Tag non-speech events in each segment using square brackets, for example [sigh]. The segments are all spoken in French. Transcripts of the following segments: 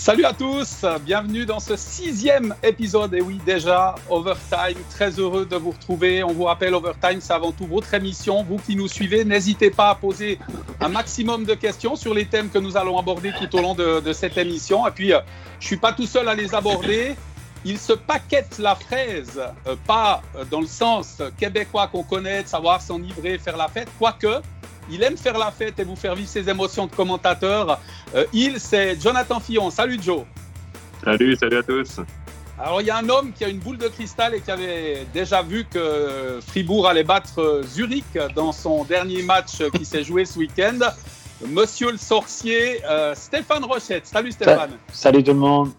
Salut à tous, bienvenue dans ce sixième épisode. Et oui, déjà, Overtime, très heureux de vous retrouver. On vous rappelle, Overtime, c'est avant tout votre émission. Vous qui nous suivez, n'hésitez pas à poser un maximum de questions sur les thèmes que nous allons aborder tout au long de, cette émission. Et puis, je ne suis pas tout seul à les aborder. Il se paquette la fraise, euh, pas dans le sens québécois qu'on connaît, de savoir s'enivrer, faire la fête, quoique il aime faire la fête et vous faire vivre ses émotions de commentateur. Euh, il, c'est Jonathan Fillon. Salut Joe. Salut, salut à tous. Alors, il y a un homme qui a une boule de cristal et qui avait déjà vu que Fribourg allait battre Zurich dans son dernier match qui s'est joué ce week-end. Monsieur le sorcier, euh, Stéphane Rochette. Salut Stéphane. Salut tout le monde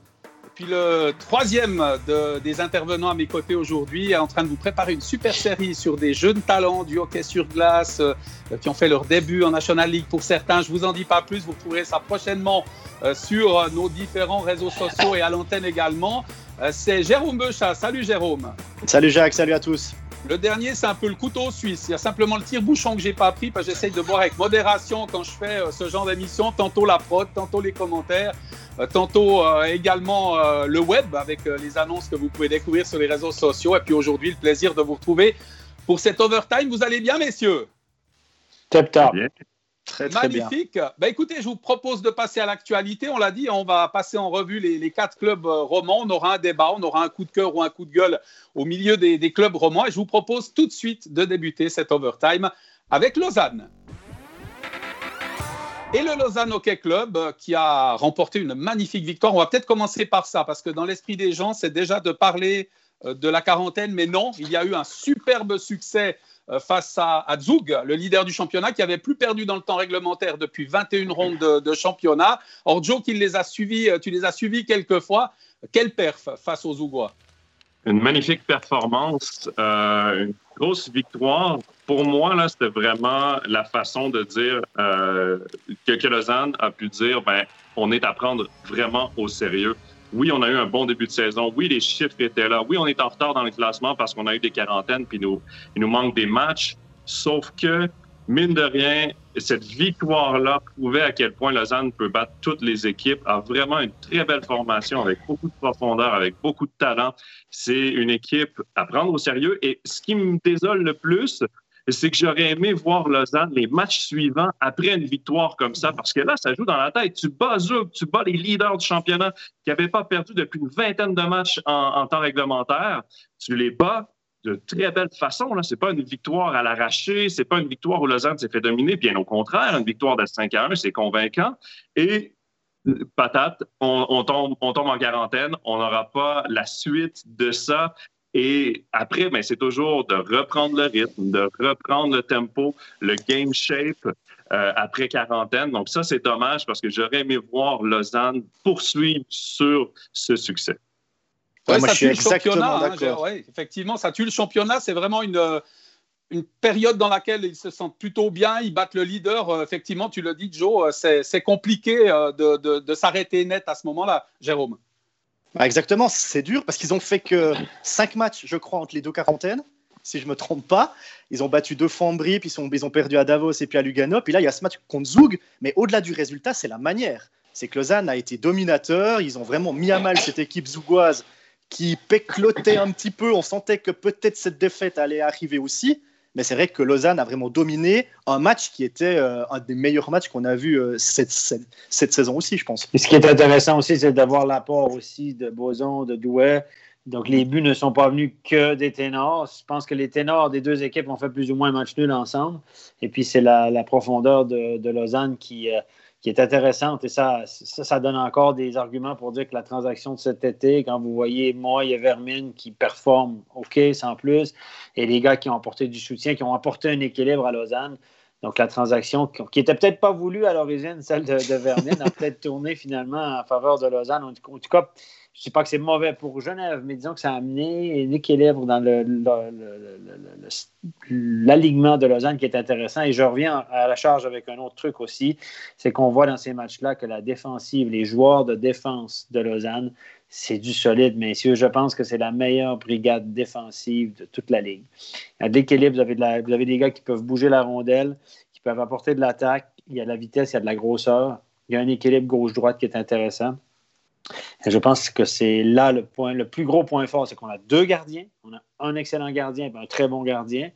le troisième des intervenants à mes côtés aujourd'hui est en train de vous préparer une super série sur des jeunes talents du hockey sur glace euh, qui ont fait leur début en National League pour certains. Je vous en dis pas plus, vous trouverez ça prochainement euh, sur nos différents réseaux sociaux et à l'antenne également. Euh, c'est Jérôme Beuchat. Salut Jérôme. Salut Jacques, salut à tous. Le dernier, c'est un peu le couteau suisse. Il y a simplement le tire-bouchon que j'ai pas pris parce que j'essaye de boire avec modération quand je fais ce genre d'émission. Tantôt la prod, tantôt les commentaires. Euh, tantôt euh, également euh, le web avec les annonces que vous pouvez découvrir sur les réseaux sociaux. Et puis aujourd'hui, le plaisir de vous retrouver pour cet overtime. Vous allez bien, messieurs? Top, top. Magnifique. Bien. Ben, écoutez, je vous propose de passer à l'actualité. On l'a dit, on va passer en revue les, quatre clubs romans. On aura un débat, on aura un coup de cœur ou un coup de gueule au milieu des, des clubs romans. Et je vous propose tout de suite de débuter cet overtime avec Lausanne. Et le Lausanne Hockey Club euh, qui a remporté une magnifique victoire. On va peut-être commencer par ça parce que dans l'esprit des gens, c'est déjà de parler euh, de la quarantaine, mais non, il y a eu un superbe succès euh, face à, Zug, le leader du championnat, qui avait plus perdu dans le temps réglementaire depuis 21 rondes de, championnat. Or, Joe, qui les a suivis, tu les as suivis quelques fois. Quelle perf face aux Zougois Une magnifique performance, une grosse victoire pour moi, là, c'était vraiment la façon de dire euh, que, Lausanne a pu dire, ben, on est à prendre vraiment au sérieux. Oui, on a eu un bon début de saison. Oui, les chiffres étaient là. Oui, on est en retard dans le classement parce qu'on a eu des quarantaines puis nous, il nous manque des matchs. Sauf que, mine de rien, cette victoire-là prouvait à quel point Lausanne peut battre toutes les équipes, a vraiment une très belle formation avec beaucoup de profondeur, avec beaucoup de talent. C'est une équipe à prendre au sérieux. Et ce qui me désole le plus, c'est que j'aurais aimé voir Lausanne les matchs suivants après une victoire comme ça, parce que là, ça joue dans la tête. Tu bats tu bats les leaders du championnat qui n'avaient pas perdu depuis une vingtaine de matchs en, temps réglementaire. Tu les bats de très belle façon. Ce n'est pas une victoire à l'arraché, c'est pas une victoire où Lausanne s'est fait dominer, bien au contraire, une victoire de 5 à 1, c'est convaincant. Et patate, on tombe en quarantaine, on n'aura pas la suite de ça. Et après, ben, c'est toujours de reprendre le rythme, de reprendre le tempo, le game shape euh, après quarantaine. Donc ça, c'est dommage parce que j'aurais aimé voir Lausanne poursuivre sur ce succès. Ouais, ça tue le championnat. Hein, effectivement, ça tue le championnat. C'est vraiment une, euh, une période dans laquelle ils se sentent plutôt bien. Ils battent le leader. Euh, effectivement, tu le dis, Joe, c'est compliqué de, de, de s'arrêter net à ce moment-là, Jérôme. Bah, exactement, c'est dur parce qu'ils ont fait que 5 matchs, je crois, entre les deux quarantaines, si je ne me trompe pas. Ils ont battu deux fois en puis ils, ils ont perdu à Davos et puis à Lugano. Puis là, il y a ce match contre Zug, mais au-delà du résultat, c'est la manière. C'est que Lausanne a été dominateur, ils ont vraiment mis à mal cette équipe zougoise qui péclotait un petit peu. On sentait que peut-être cette défaite allait arriver aussi. Mais c'est vrai que Lausanne a vraiment dominé un match qui était euh, un des meilleurs matchs qu'on a vu euh, cette, saison aussi, je pense. Et ce qui est intéressant aussi, c'est d'avoir l'apport aussi de Boson, de Douai. Donc, les buts ne sont pas venus que des ténors. Je pense que les ténors des deux équipes ont fait plus ou moins un match nul ensemble. Et puis, c'est la, profondeur de, de Lausanne qui, euh, qui est intéressante et ça, ça, donne encore des arguments pour dire que la transaction de cet été, quand vous voyez moi et Vermine qui performent OK, sans plus, et les gars qui ont apporté du soutien, qui ont apporté un équilibre à Lausanne. Donc la transaction qui était peut-être pas voulue à l'origine, celle de, de a peut-être tourné finalement en faveur de Lausanne. En tout cas, je ne sais pas que c'est mauvais pour Genève, mais disons que ça a amené un équilibre dans l'alignement de Lausanne qui est intéressant. Et je reviens à la charge avec un autre truc aussi, c'est qu'on voit dans ces matchs-là que la défensive, les joueurs de défense de Lausanne, c'est du solide, messieurs. Je pense que c'est la meilleure brigade défensive de toute la ligue. Il y a de l'équilibre, vous, vous avez des gars qui peuvent bouger la rondelle, qui peuvent apporter de l'attaque, il y a de la vitesse, il y a de la grosseur, il y a un équilibre gauche-droite qui est intéressant. Je pense que c'est là le point, le plus gros point fort, c'est qu'on a deux gardiens. On a un excellent gardien et un très bon gardien.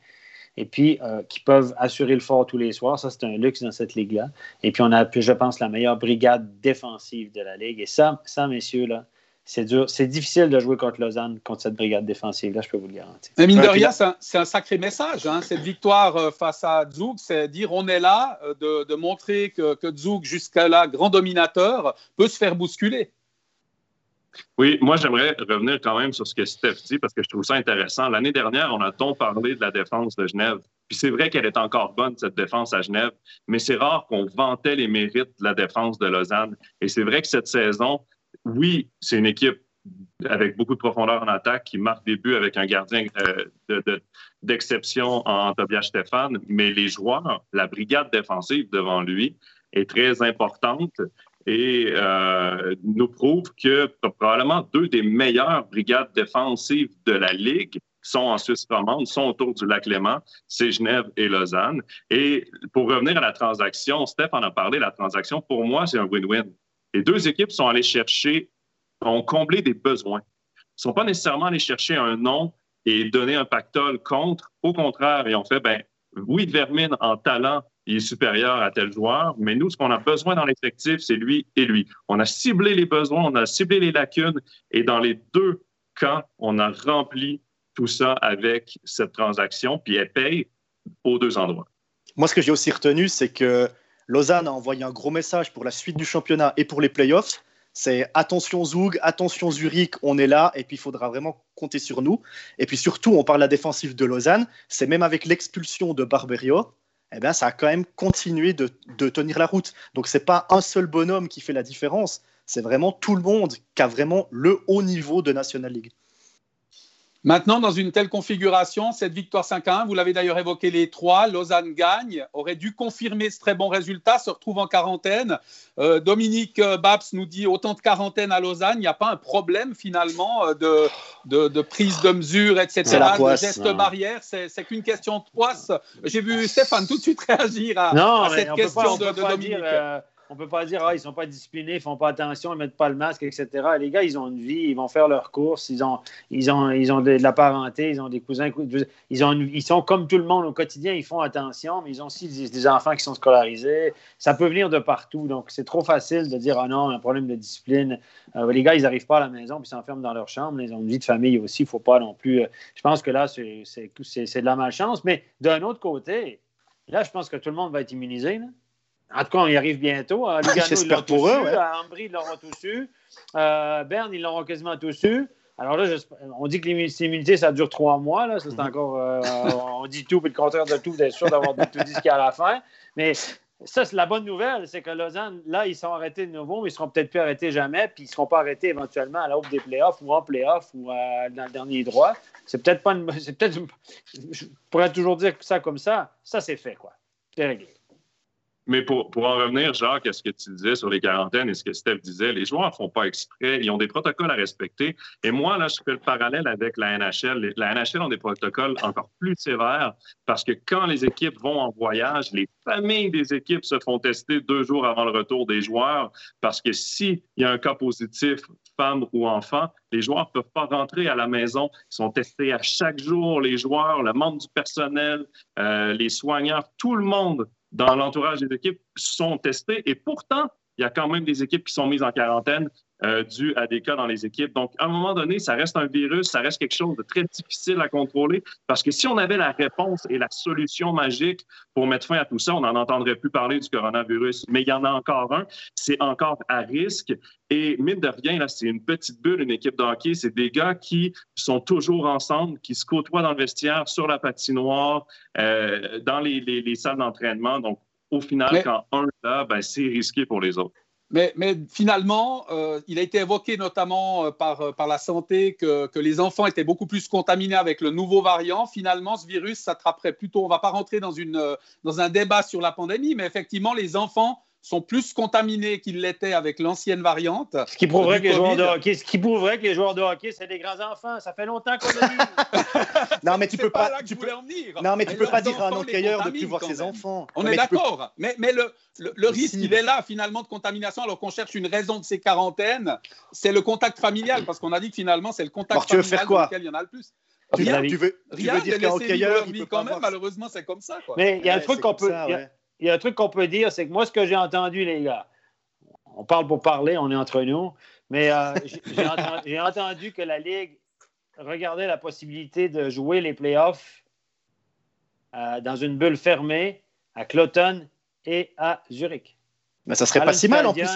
Et puis, euh, qui peuvent assurer le fort tous les soirs. Ça, c'est un luxe dans cette ligue-là. Et puis, on a, je pense, la meilleure brigade défensive de la ligue. Et ça, ça messieurs, là, c'est dur. C'est difficile de jouer contre Lausanne, contre cette brigade défensive-là, je peux vous le garantir. Mais mine de rien, c'est un, sacré message. Hein. Cette victoire euh, face à Zug, c'est dire on est là, euh, de, montrer que, que Zug, jusqu'à là, grand dominateur, peut se faire bousculer. Oui, moi, j'aimerais revenir quand même sur ce que Steph dit parce que je trouve ça intéressant. L'année dernière, on a tant parlé de la défense de Genève. Puis c'est vrai qu'elle est encore bonne, cette défense à Genève, mais c'est rare qu'on vantait les mérites de la défense de Lausanne. Et c'est vrai que cette saison, oui, c'est une équipe avec beaucoup de profondeur en attaque qui marque des buts avec un gardien euh, d'exception en Tobias Stéphane, mais les joueurs, la brigade défensive devant lui est très importante et euh, nous prouve que probablement deux des meilleures brigades défensives de la Ligue sont en Suisse romande, sont autour du lac Léman, c'est Genève et Lausanne. Et pour revenir à la transaction, Steph en a parlé, la transaction, pour moi, c'est un win-win. Les deux équipes sont allées chercher, ont comblé des besoins. Ils ne sont pas nécessairement allés chercher un nom et donner un pactole contre. Au contraire, ils ont fait, ben, oui, Vermine en talent, il est supérieur à tel joueur, mais nous, ce qu'on a besoin dans l'effectif, c'est lui et lui. On a ciblé les besoins, on a ciblé les lacunes, et dans les deux cas, on a rempli tout ça avec cette transaction, puis elle paye aux deux endroits. Moi, ce que j'ai aussi retenu, c'est que Lausanne a envoyé un gros message pour la suite du championnat et pour les playoffs. C'est attention Zoug, attention Zurich, on est là et puis il faudra vraiment compter sur nous. Et puis surtout, on parle de la défensive de Lausanne. C'est même avec l'expulsion de Barberio, eh bien, ça a quand même continué de, de tenir la route. Donc, ce n'est pas un seul bonhomme qui fait la différence. C'est vraiment tout le monde qui a vraiment le haut niveau de National League. Maintenant, dans une telle configuration, cette victoire 5-1, vous l'avez d'ailleurs évoqué les trois, Lausanne gagne, aurait dû confirmer ce très bon résultat, se retrouve en quarantaine. Euh, Dominique euh, Babs nous dit autant de quarantaine à Lausanne, il n'y a pas un problème finalement euh, de, de, prise de mesure, etc. La de gestes barrières, c'est qu'une question de poisse. J'ai vu Stéphane tout de suite [laughs] réagir à, cette question de, Dominique on ne peut pas dire, ah, ils ne sont pas disciplinés, ils ne font pas attention, ils ne mettent pas le masque, etc. Les gars, ils ont une vie, ils vont faire leurs courses, ils ont, ils ont, ils ont de, la parenté, ils ont des cousins, ils, ont ils sont comme tout le monde au quotidien, ils font attention, mais ils ont aussi des, enfants qui sont scolarisés. Ça peut venir de partout, donc c'est trop facile de dire, ah non, un problème de discipline. Euh, les gars, ils n'arrivent pas à la maison, puis s'enferment dans leur chambre, ils ont une vie de famille aussi, il ne faut pas non plus. Euh, je pense que là, c'est de la malchance, mais d'un autre côté, là, je pense que tout le monde va être immunisé. En tout cas, on y arrive bientôt. Hein. [laughs] Lugano, J'espère pour eux. Ouais. Ambry, ils l'auront tous eu. Euh, Berne, ils l'auront quasiment tous eu. Alors là, on dit que l'immunité, ça dure trois mois. Là. Ça, c'est encore. Euh, on dit tout, puis le contraire de tout, d'être sûr d'avoir tout dit ce qu'il y a à la fin. Mais ça, c'est la bonne nouvelle, c'est que Lausanne, là, ils sont arrêtés de nouveau, mais ils ne seront peut-être plus arrêtés jamais, puis ils ne seront pas arrêtés éventuellement à l'aube des playoffs ou en playoffs ou euh, dans le dernier droit. C'est peut-être pas une. [laughs] C'est peut-être. Je pourrais toujours dire ça comme ça. Ça, c'est fait, quoi. C'est réglé. Mais pour, pour, en revenir, Jacques, à ce que tu disais sur les quarantaines et ce que Steph disait, les joueurs ne font pas exprès, ils ont des protocoles à respecter. Et moi, là, je fais le parallèle avec la NHL. La NHL ont des protocoles encore plus sévères parce que quand les équipes vont en voyage, les familles des équipes se font tester deux jours avant le retour des joueurs parce que s'il y a un cas positif, femme ou enfant, les joueurs ne peuvent pas rentrer à la maison. Ils sont testés à chaque jour, les joueurs, le membre du personnel, euh, les soignants, tout le monde dans l'entourage des équipes sont testés et pourtant, il y a quand même des équipes qui sont mises en quarantaine euh, dû à des cas dans les équipes. Donc, à un moment donné, ça reste un virus, ça reste quelque chose de très difficile à contrôler parce que si on avait la réponse et la solution magique pour mettre fin à tout ça, on n'en entendrait plus parler du coronavirus. Mais il y en a encore un, c'est encore à risque. Et mine de rien, là, c'est une petite bulle, une équipe de hockey. C'est des gars qui sont toujours ensemble, qui se côtoient dans le vestiaire, sur la patinoire, euh, dans les, les, salles d'entraînement. Donc, au final, quand un est là, ben, c'est risqué pour les autres. Mais, finalement, euh, il a été évoqué notamment euh, par, euh, par la santé que, que, les enfants étaient beaucoup plus contaminés avec le nouveau variant. Finalement, ce virus s'attraperait plutôt. On ne va pas rentrer dans, une, dans un débat sur la pandémie, mais effectivement, les enfants sont plus contaminés qu'ils l'étaient avec l'ancienne variante. Ce qui prouverait, que les, joueurs de hockey, ce qui prouverait que les joueurs de hockey, c'est des grands enfants. Ça fait longtemps qu'on le dit. [laughs] non, mais tu peux pas. Là tu peux... Non, mais tu peux pas dire à un hockeyeur de plus voir ses enfants. On est d'accord. Mais, mais le, le, risque, il est là, finalement, de contamination, alors qu'on cherche une raison de ces quarantaines. C'est le contact familial, parce qu'on a dit que finalement, c'est le contact familial tu veux faire quoi il y en a le plus. Rien, tu veux, tu veux dire qu'un hockeyeur, il peut quand même, malheureusement, c'est comme ça. Quoi. Mais il y a un truc qu'on peut il y a un truc qu'on peut dire, c'est que moi, ce que j'ai entendu, les gars, on parle pour parler, on est entre nous, mais euh, [laughs] j'ai entendu, que la Ligue regardait la possibilité de jouer les playoffs euh, dans une bulle fermée à Cloton et à Zurich. Mais ça serait pas si mal en plus.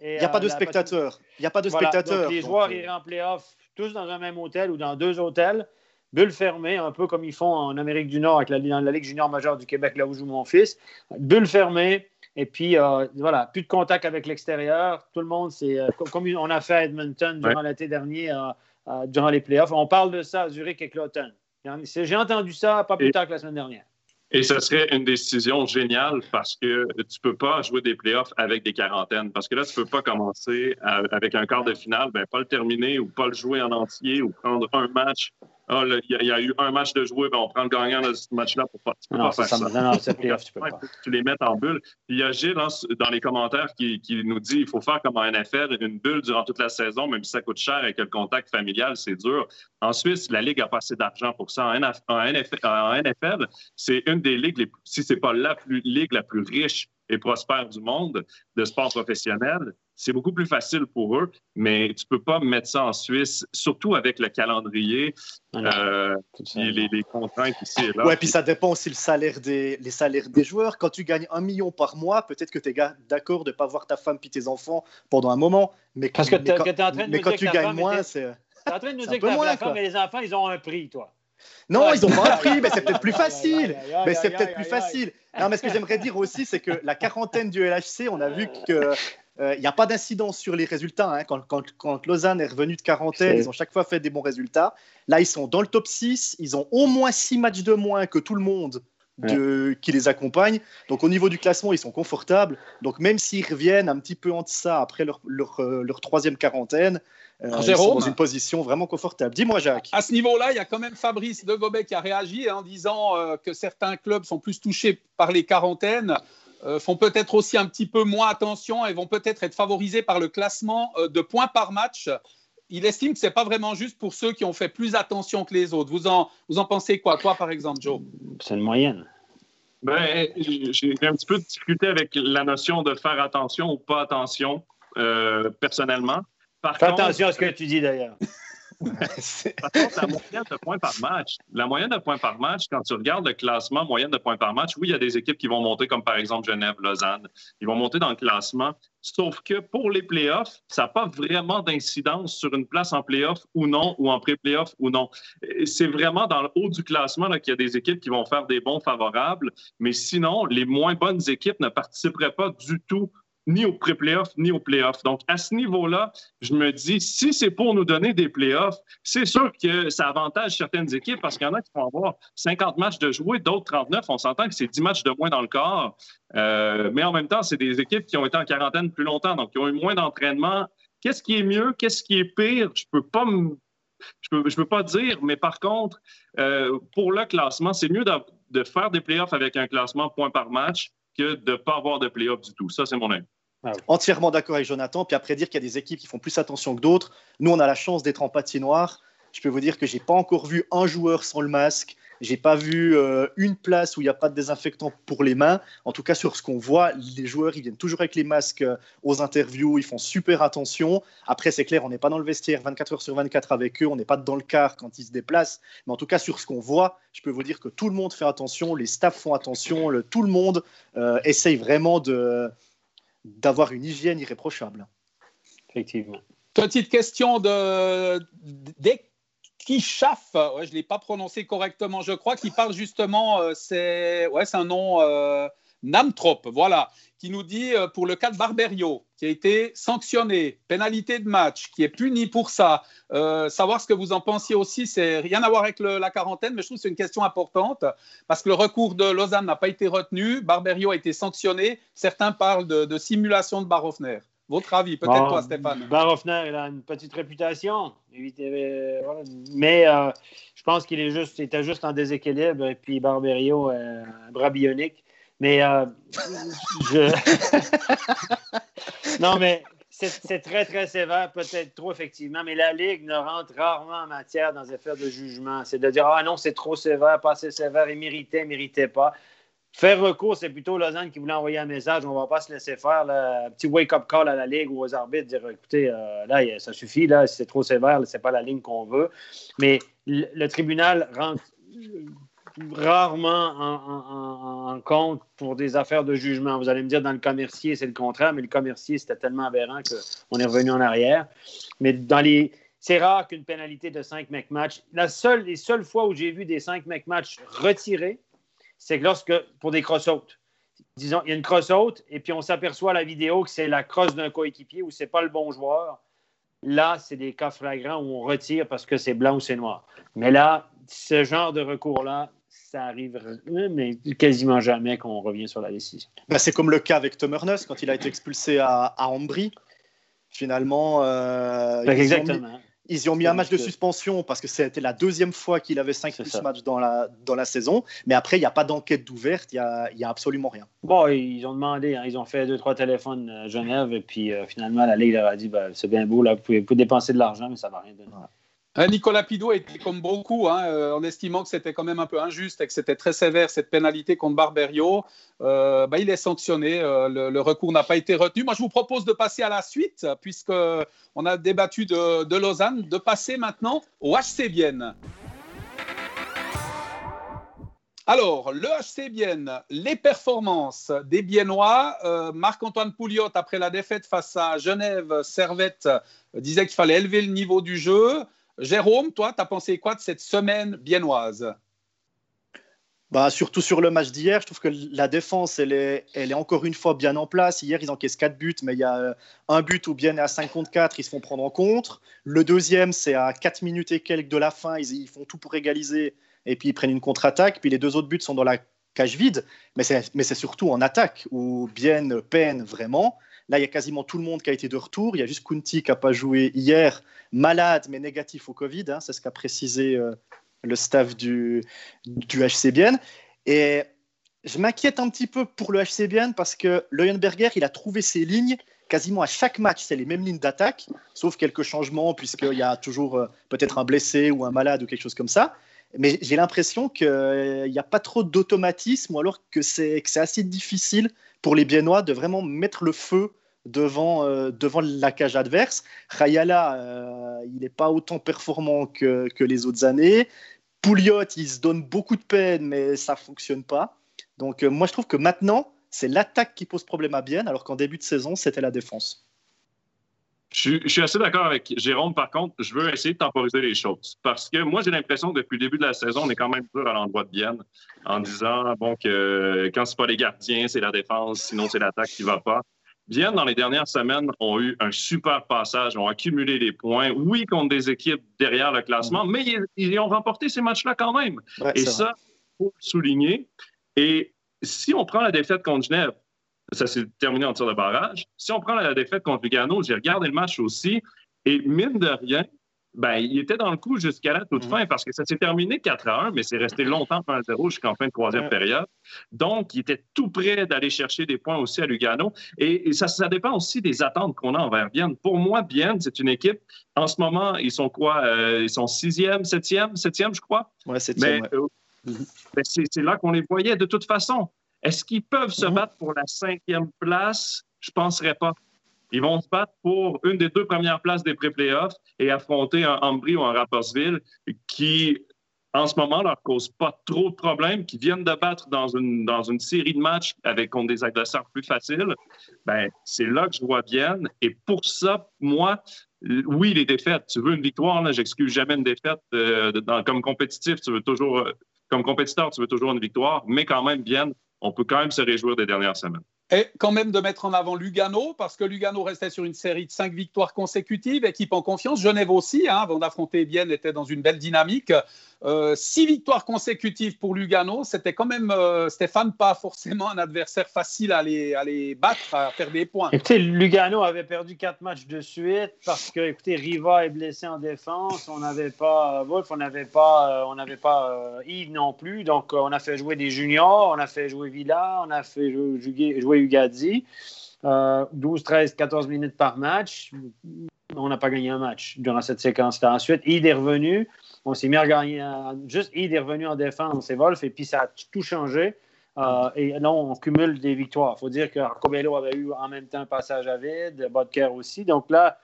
Il n'y a pas de spectateurs. Il n'y a pas de spectateurs. les joueurs euh, iraient en playoff tous dans un même hôtel ou dans deux hôtels bulle fermée, un peu comme ils font en Amérique du Nord avec la, la Ligue junior majeure du Québec, là où joue mon fils. Bulle fermée, et puis euh, voilà, plus de contact avec l'extérieur. Tout le monde, c'est euh, comme on a fait à Edmonton durant l'été dernier, euh, durant les playoffs. On parle de ça à Zurich et Cloton. J'ai entendu ça pas plus tard que la semaine dernière. Et ce serait une décision géniale parce que tu ne peux pas jouer des playoffs avec des quarantaines. Parce que là, tu ne peux pas commencer avec un quart de finale, ben, pas le terminer ou pas le jouer en entier ou prendre un match ah, il y, a eu un match de jouer, ben on prend le gagnant de ce match-là pour pas, tu non, faire ça. Non, non, c'est playoff, tu peux pas. Tu les mets en bulle. il y a Gilles dans les commentaires qui, qui nous dit qu'il faut faire comme en NFL, une bulle durant toute la saison, même si ça coûte cher et que le contact familial, c'est dur. En Suisse, la Ligue a pas assez d'argent pour ça. En, NFL, c'est une des ligues, les, si ce n'est pas la plus, ligue la plus riche et prospère du monde de sport professionnel c'est beaucoup plus facile pour eux, mais tu ne peux pas mettre ça en Suisse, surtout avec le calendrier, euh, les, les, contraintes ici et là. Ouais, puis ça dépend aussi le salaire des, les salaires des joueurs. Quand tu gagnes un million par mois, peut-être que tu es d'accord de ne pas voir ta femme puis tes enfants pendant un moment, mais, Parce que, quand, es en train de mais quand tu gagnes moins, c'est. Tu es en train de nous dire que la femme et les enfants, ils ont un prix, toi. Non, ils n'ont pas un prix, mais c'est peut-être plus [laughs] facile. Mais c'est peut-être plus facile. Non, mais ce que j'aimerais dire aussi, c'est que la quarantaine du LHC, on a vu que il euh, n'y a pas d'incidence sur les résultats. Hein. Quand, Lausanne est revenue de quarantaine, ils ont chaque fois fait des bons résultats. Là, ils sont dans le top 6. Ils ont au moins 6 matchs de moins que tout le monde qui les accompagne. Donc, au niveau du classement, ils sont confortables. Donc, même s'ils reviennent un petit peu en deçà après leur, leur, euh, troisième quarantaine, euh, ils sont dans une position vraiment confortable. Dis-moi, Jacques. À ce niveau-là, il y a quand même Fabrice de Gobet qui a réagi en disant que certains clubs sont plus touchés par les quarantaines. Euh, font peut-être aussi un petit peu moins attention et vont peut-être être favorisés par le classement euh, de points par match. Il estime que ce n'est pas vraiment juste pour ceux qui ont fait plus attention que les autres. Vous en, vous en pensez quoi, toi, par exemple, Joe? C'est une moyenne. Ben, j'ai un petit peu de difficulté avec la notion de faire attention ou pas attention, euh, personnellement. Fais attention à ce que tu dis d'ailleurs. [laughs] Par contre, la moyenne de points par match, la moyenne de points par match, quand tu regardes le classement moyenne de points par match, oui, il y a des équipes qui vont monter, comme par exemple Genève, Lausanne. Ils vont monter dans le classement. Sauf que pour les playoffs, ça n'a pas vraiment d'incidence sur une place en playoff ou non, ou en pré-playoff ou non. C'est vraiment dans le haut du classement qu'il y a des équipes qui vont faire des bons favorables. Mais sinon, les moins bonnes équipes ne participeraient pas du tout ni au pré-playoff, ni au playoff. Donc, à ce niveau-là, je me dis, si c'est pour nous donner des playoffs, c'est sûr que ça avantage certaines équipes parce qu'il y en a qui vont avoir 50 matchs de jouer, d'autres 39. On s'entend que c'est 10 matchs de moins dans le corps. Euh, mais en même temps, c'est des équipes qui ont été en quarantaine plus longtemps, donc qui ont eu moins d'entraînement. Qu'est-ce qui est mieux? Qu'est-ce qui est pire? Je peux pas Je peux, je peux pas dire, mais par contre, euh, pour le classement, c'est mieux de, de, faire des playoffs avec un classement point par match que de ne pas avoir de playoffs du tout. Ça, c'est mon avis. Ah Entièrement d'accord avec Jonathan. Puis après dire qu'il y a des équipes qui font plus attention que d'autres. Nous, on a la chance d'être en patinoire. Je peux vous dire que j'ai pas encore vu un joueur sans le masque. J'ai pas vu euh, une place où il n'y a pas de désinfectant pour les mains. En tout cas, sur ce qu'on voit, les joueurs, ils viennent toujours avec les masques euh, aux interviews. Ils font super attention. Après, c'est clair, on n'est pas dans le vestiaire 24 heures sur 24 avec eux. On n'est pas dans le car quand ils se déplacent. Mais en tout cas, sur ce qu'on voit, je peux vous dire que tout le monde fait attention. Les staffs font attention. tout le monde euh, essaye vraiment de d'avoir une hygiène irréprochable. Effectivement. Petite question de Dekishaf, ouais, je ne l'ai pas prononcé correctement, je crois, qu'il parle justement, euh, c'est ouais, un nom euh, Namtrop, voilà, qui nous dit euh, pour le cas de Barberio, qui a été sanctionné, pénalité de match, qui est puni pour ça. Euh, savoir ce que vous en pensiez aussi, c'est rien à voir avec la quarantaine, mais je trouve que c'est une question importante parce que le recours de Lausanne n'a pas été retenu. Barberio a été sanctionné. Certains parlent de, simulation de Barofner. Votre avis, peut-être toi, Stéphane. Barofner, il a une petite réputation, mais euh, je pense qu'il est juste, était juste en déséquilibre. Et puis Barberio, un bras bionique. Mais euh, je. [laughs] non, mais c'est très, très sévère, peut-être trop, effectivement, mais la Ligue ne rentre rarement en matière dans affaires de jugement. C'est de dire Ah non, c'est trop sévère, pas assez sévère, il méritait, il méritait pas. Faire recours, c'est plutôt Lausanne qui voulait envoyer un message on ne va pas se laisser faire. un petit wake-up call à la Ligue ou aux arbitres, dire écoutez, euh, là, ça suffit, là, c'est trop sévère, ce n'est pas la ligne qu'on veut. Mais le tribunal rentre rarement en, compte pour des affaires de jugement. Vous allez me dire, dans le commercier, c'est le contraire, mais le commercier, c'était tellement aberrant qu'on est revenu en arrière. Mais dans les. C'est rare qu'une pénalité de 5 mecs match. La seule, les seules fois où j'ai vu des 5 mecs match retirés, c'est que lorsque, pour des cross-out, disons, il y a une cross-out et puis on s'aperçoit à la vidéo que c'est la crosse d'un coéquipier ou c'est pas le bon joueur. Là, c'est des cas flagrants où on retire parce que c'est blanc ou c'est noir. Mais là, ce genre de recours-là, ça arrive, mais quasiment jamais qu'on revient sur la décision. Ben, c'est comme le cas avec Tom Ernest quand il a été expulsé à, à Ambry. Finalement, euh, ben, exactement. Ils y ont mis un match de suspension parce que c'était la deuxième fois qu'il avait 5 plus matchs dans la, dans la saison. Mais après, il n'y a pas d'enquête d'ouverte, il n'y a, a, absolument rien. Bon, ils ont demandé, hein, ils ont fait deux, trois téléphones à Genève, et puis euh, finalement, la Ligue leur a dit ben, c'est bien beau, là, vous, pouvez, dépenser de l'argent, mais ça ne va rien donner. Euh, Nicolas Pidot était comme beaucoup, hein, euh, en estimant que c'était quand même un peu injuste et que c'était très sévère cette pénalité contre Barberio. Euh, bah, il est sanctionné. le, recours n'a pas été retenu. Moi, je vous propose de passer à la suite, puisqu'on a débattu de, Lausanne, de passer maintenant au HC Vienne. Alors, le HC Vienne, les performances des Biennois. Marc-Antoine Pouliot, après la défaite face à Genève, Servette, disait qu'il fallait élever le niveau du jeu. Jérôme, toi, tu as pensé quoi de cette semaine biennoise? Bah, surtout sur le match d'hier, je trouve que la défense, elle est, elle est encore une fois bien en place. Hier, ils encaissent 4 buts, mais il y a euh, un but où bien à 5 contre 4, ils se font prendre en compte. Le deuxième, c'est à 4 minutes et quelques de la fin, ils, ils font tout pour égaliser, et puis ils prennent une contre-attaque. Puis les deux autres buts sont dans la cage vide, mais c'est surtout en attaque, où bien peine vraiment. Là, il y a quasiment tout le monde qui a été de retour. Il y a juste Kunti qui n'a pas joué hier, malade mais négatif au Covid. Hein. c'est ce qu'a précisé euh, le staff du, du HCBN. Et je m'inquiète un petit peu pour le HCBN parce que Leuenberger, il a trouvé ses lignes quasiment à chaque match, c'est les mêmes lignes d'attaque, sauf quelques changements, puisqu'il y a toujours euh, peut-être un blessé ou un malade ou quelque chose comme ça. Mais j'ai l'impression qu'il n'y a pas trop d'automatisme, ou alors que c'est assez difficile pour les Biennois de vraiment mettre le feu devant, euh, devant la cage adverse. Rayala, euh, il n'est pas autant performant que, que, les autres années. Pouliot, il se donne beaucoup de peine, mais ça ne fonctionne pas. Donc euh, moi, je trouve que maintenant, c'est l'attaque qui pose problème à Bienne, alors qu'en début de saison, c'était la défense. Je, suis assez d'accord avec Jérôme. Par contre, je veux essayer de temporiser les choses. Parce que moi, j'ai l'impression que depuis le début de la saison, on est quand même dur à l'endroit de Bienne en disant bon, que quand c'est pas les gardiens, c'est la défense, sinon c'est l'attaque qui va pas. Vienne, dans les dernières semaines, ont eu un super passage, ont accumulé des points, oui, contre des équipes derrière le classement, mm. mais ils, ont remporté ces matchs-là quand même. Et ça, il faut le souligner. Et si on prend la défaite contre Genève, ça s'est terminé en tir de barrage. Si on prend la défaite contre Lugano, j'ai regardé le match aussi, et mine de rien, ben, il était dans le coup jusqu'à la toute mm. fin parce que ça s'est terminé 4 à 1, mais c'est resté longtemps 1 0 jusqu'en fin de troisième période. Donc, il était tout prêt d'aller chercher des points aussi à Lugano. Et, ça, ça dépend aussi des attentes qu'on a envers Bienne. Pour moi, Bienne, c'est une équipe. En ce moment, ils sont quoi? Euh, ils sont sixième, septième, septième, je crois? Ouais, septième. Mais, euh, mm-hmm. c'est là qu'on les voyait de toute façon. Est-ce qu'ils peuvent se mhm. battre pour la cinquième place? Je ne penserais pas. Ils vont se battre pour une des deux premières places des pré-playoffs et affronter un Ambry ou un Rappersville qui, en ce moment, leur cause pas trop de problèmes, qui viennent de battre dans une, dans une série de matchs avec contre des adversaires plus faciles. Ben, c'est là que je vois bien. Et pour ça, moi, oui, les défaites. Tu veux une victoire, j'excuse jamais une défaite. Euh, comme compétitif, tu veux toujours, comme compétiteur, tu veux toujours une victoire, mais quand même, bien, on peut quand même se réjouir des dernières semaines. Et quand même de mettre en avant Lugano, parce que Lugano restait sur une série de cinq victoires consécutives, équipe en confiance. Genève aussi, hein, avant d'affronter Vienne, était dans une belle dynamique. Euh, six victoires consécutives pour Lugano, c'était quand même, euh, Stéphane, pas forcément un adversaire facile à les, à les battre, à faire des points. Écoutez, Lugano avait perdu quatre matchs de suite parce que, écoutez, Riva est blessé en défense, on n'avait pas euh, Wolf, on n'avait pas, on n'avait pas non plus, donc on a fait jouer des juniors, on a fait jouer Villa, on a fait jouer, jouer Ugadi. 12, 13, 14 minutes par match. On n'a pas gagné un match durant cette séquence-là. Ensuite, Yves est revenu. On s'est mis à gagner. Juste, il est revenu en défense, c'est Wolf, et puis ça a tout changé. Euh, et là, on cumule des victoires. Il faut dire que Arcobello avait eu en même temps un passage à vide, Bodker aussi. Donc là,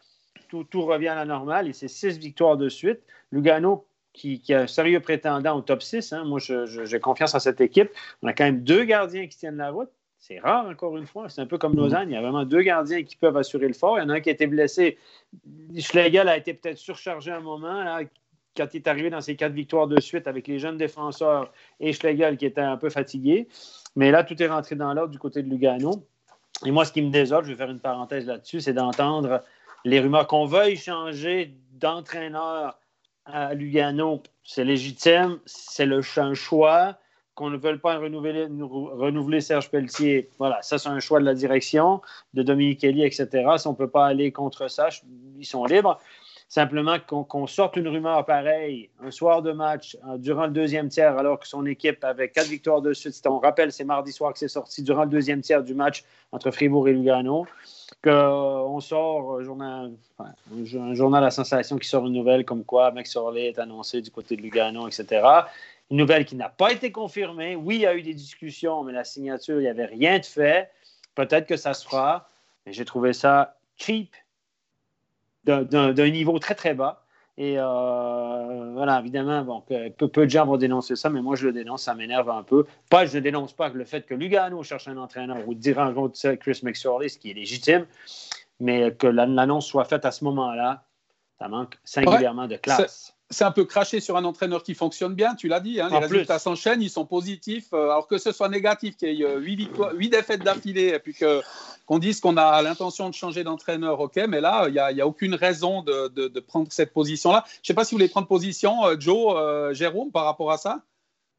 tout, revient à la normale et c'est six victoires de suite. Lugano, qui, est un sérieux prétendant au top 6, hein. moi, j'ai confiance en cette équipe. On a quand même deux gardiens qui tiennent la route. C'est rare, encore une fois. C'est un peu comme Lausanne. Il y a vraiment deux gardiens qui peuvent assurer le fort. Il y en a un qui a été blessé. Schlegel a été peut-être surchargé un moment. Quand il est arrivé dans ses quatre victoires de suite avec les jeunes défenseurs et Schlegel qui était un peu fatigué. Mais là, tout est rentré dans l'ordre du côté de Lugano. Et moi, ce qui me désole, je vais faire une parenthèse là-dessus, c'est d'entendre les rumeurs qu'on veuille changer d'entraîneur à Lugano. C'est légitime, c'est le, choix. Qu'on ne veuille pas renouveler, renouveler Serge Pelletier, voilà, ça c'est un choix de la direction, de Dominique Kelly, etc. Si on ne peut pas aller contre ça, ils sont libres. Simplement qu'on sorte une rumeur pareille un soir de match euh, durant le deuxième tiers, alors que son équipe avait quatre victoires de suite. On rappelle, c'est mardi soir que c'est sorti durant le deuxième tiers du match entre Fribourg et Lugano. Qu'on sort un journal, un journal à sensation qui sort une nouvelle comme quoi Max Orley est annoncé du côté de Lugano, etc. Une nouvelle qui n'a pas été confirmée. Oui, il y a eu des discussions, mais la signature, il n'y avait rien de fait. Peut-être que ça se fera, mais j'ai trouvé ça cheap d'un niveau très, très bas. Et euh, voilà, évidemment, bon, peu, peu, de gens vont dénoncer ça, mais moi, je le dénonce, ça m'énerve un peu. Pas, je ne dénonce pas le fait que Lugano cherche un entraîneur ou rencontre Chris McSorley, ce qui est légitime, mais que l'annonce soit faite à ce moment-là, ça manque singulièrement de classe c'est un peu craché sur un entraîneur qui fonctionne bien, tu l'as dit. Hein, les résultats s'enchaînent, ils sont positifs. Euh, alors que ce soit négatif, qu'il y ait 8, euh, défaites d'affilée, et puis qu'on dise qu'on a l'intention de changer d'entraîneur, ok, mais là, il n'y a, aucune raison de, prendre cette position-là. Je ne sais pas si vous voulez prendre position, euh, Joe, Jérôme, par rapport à ça.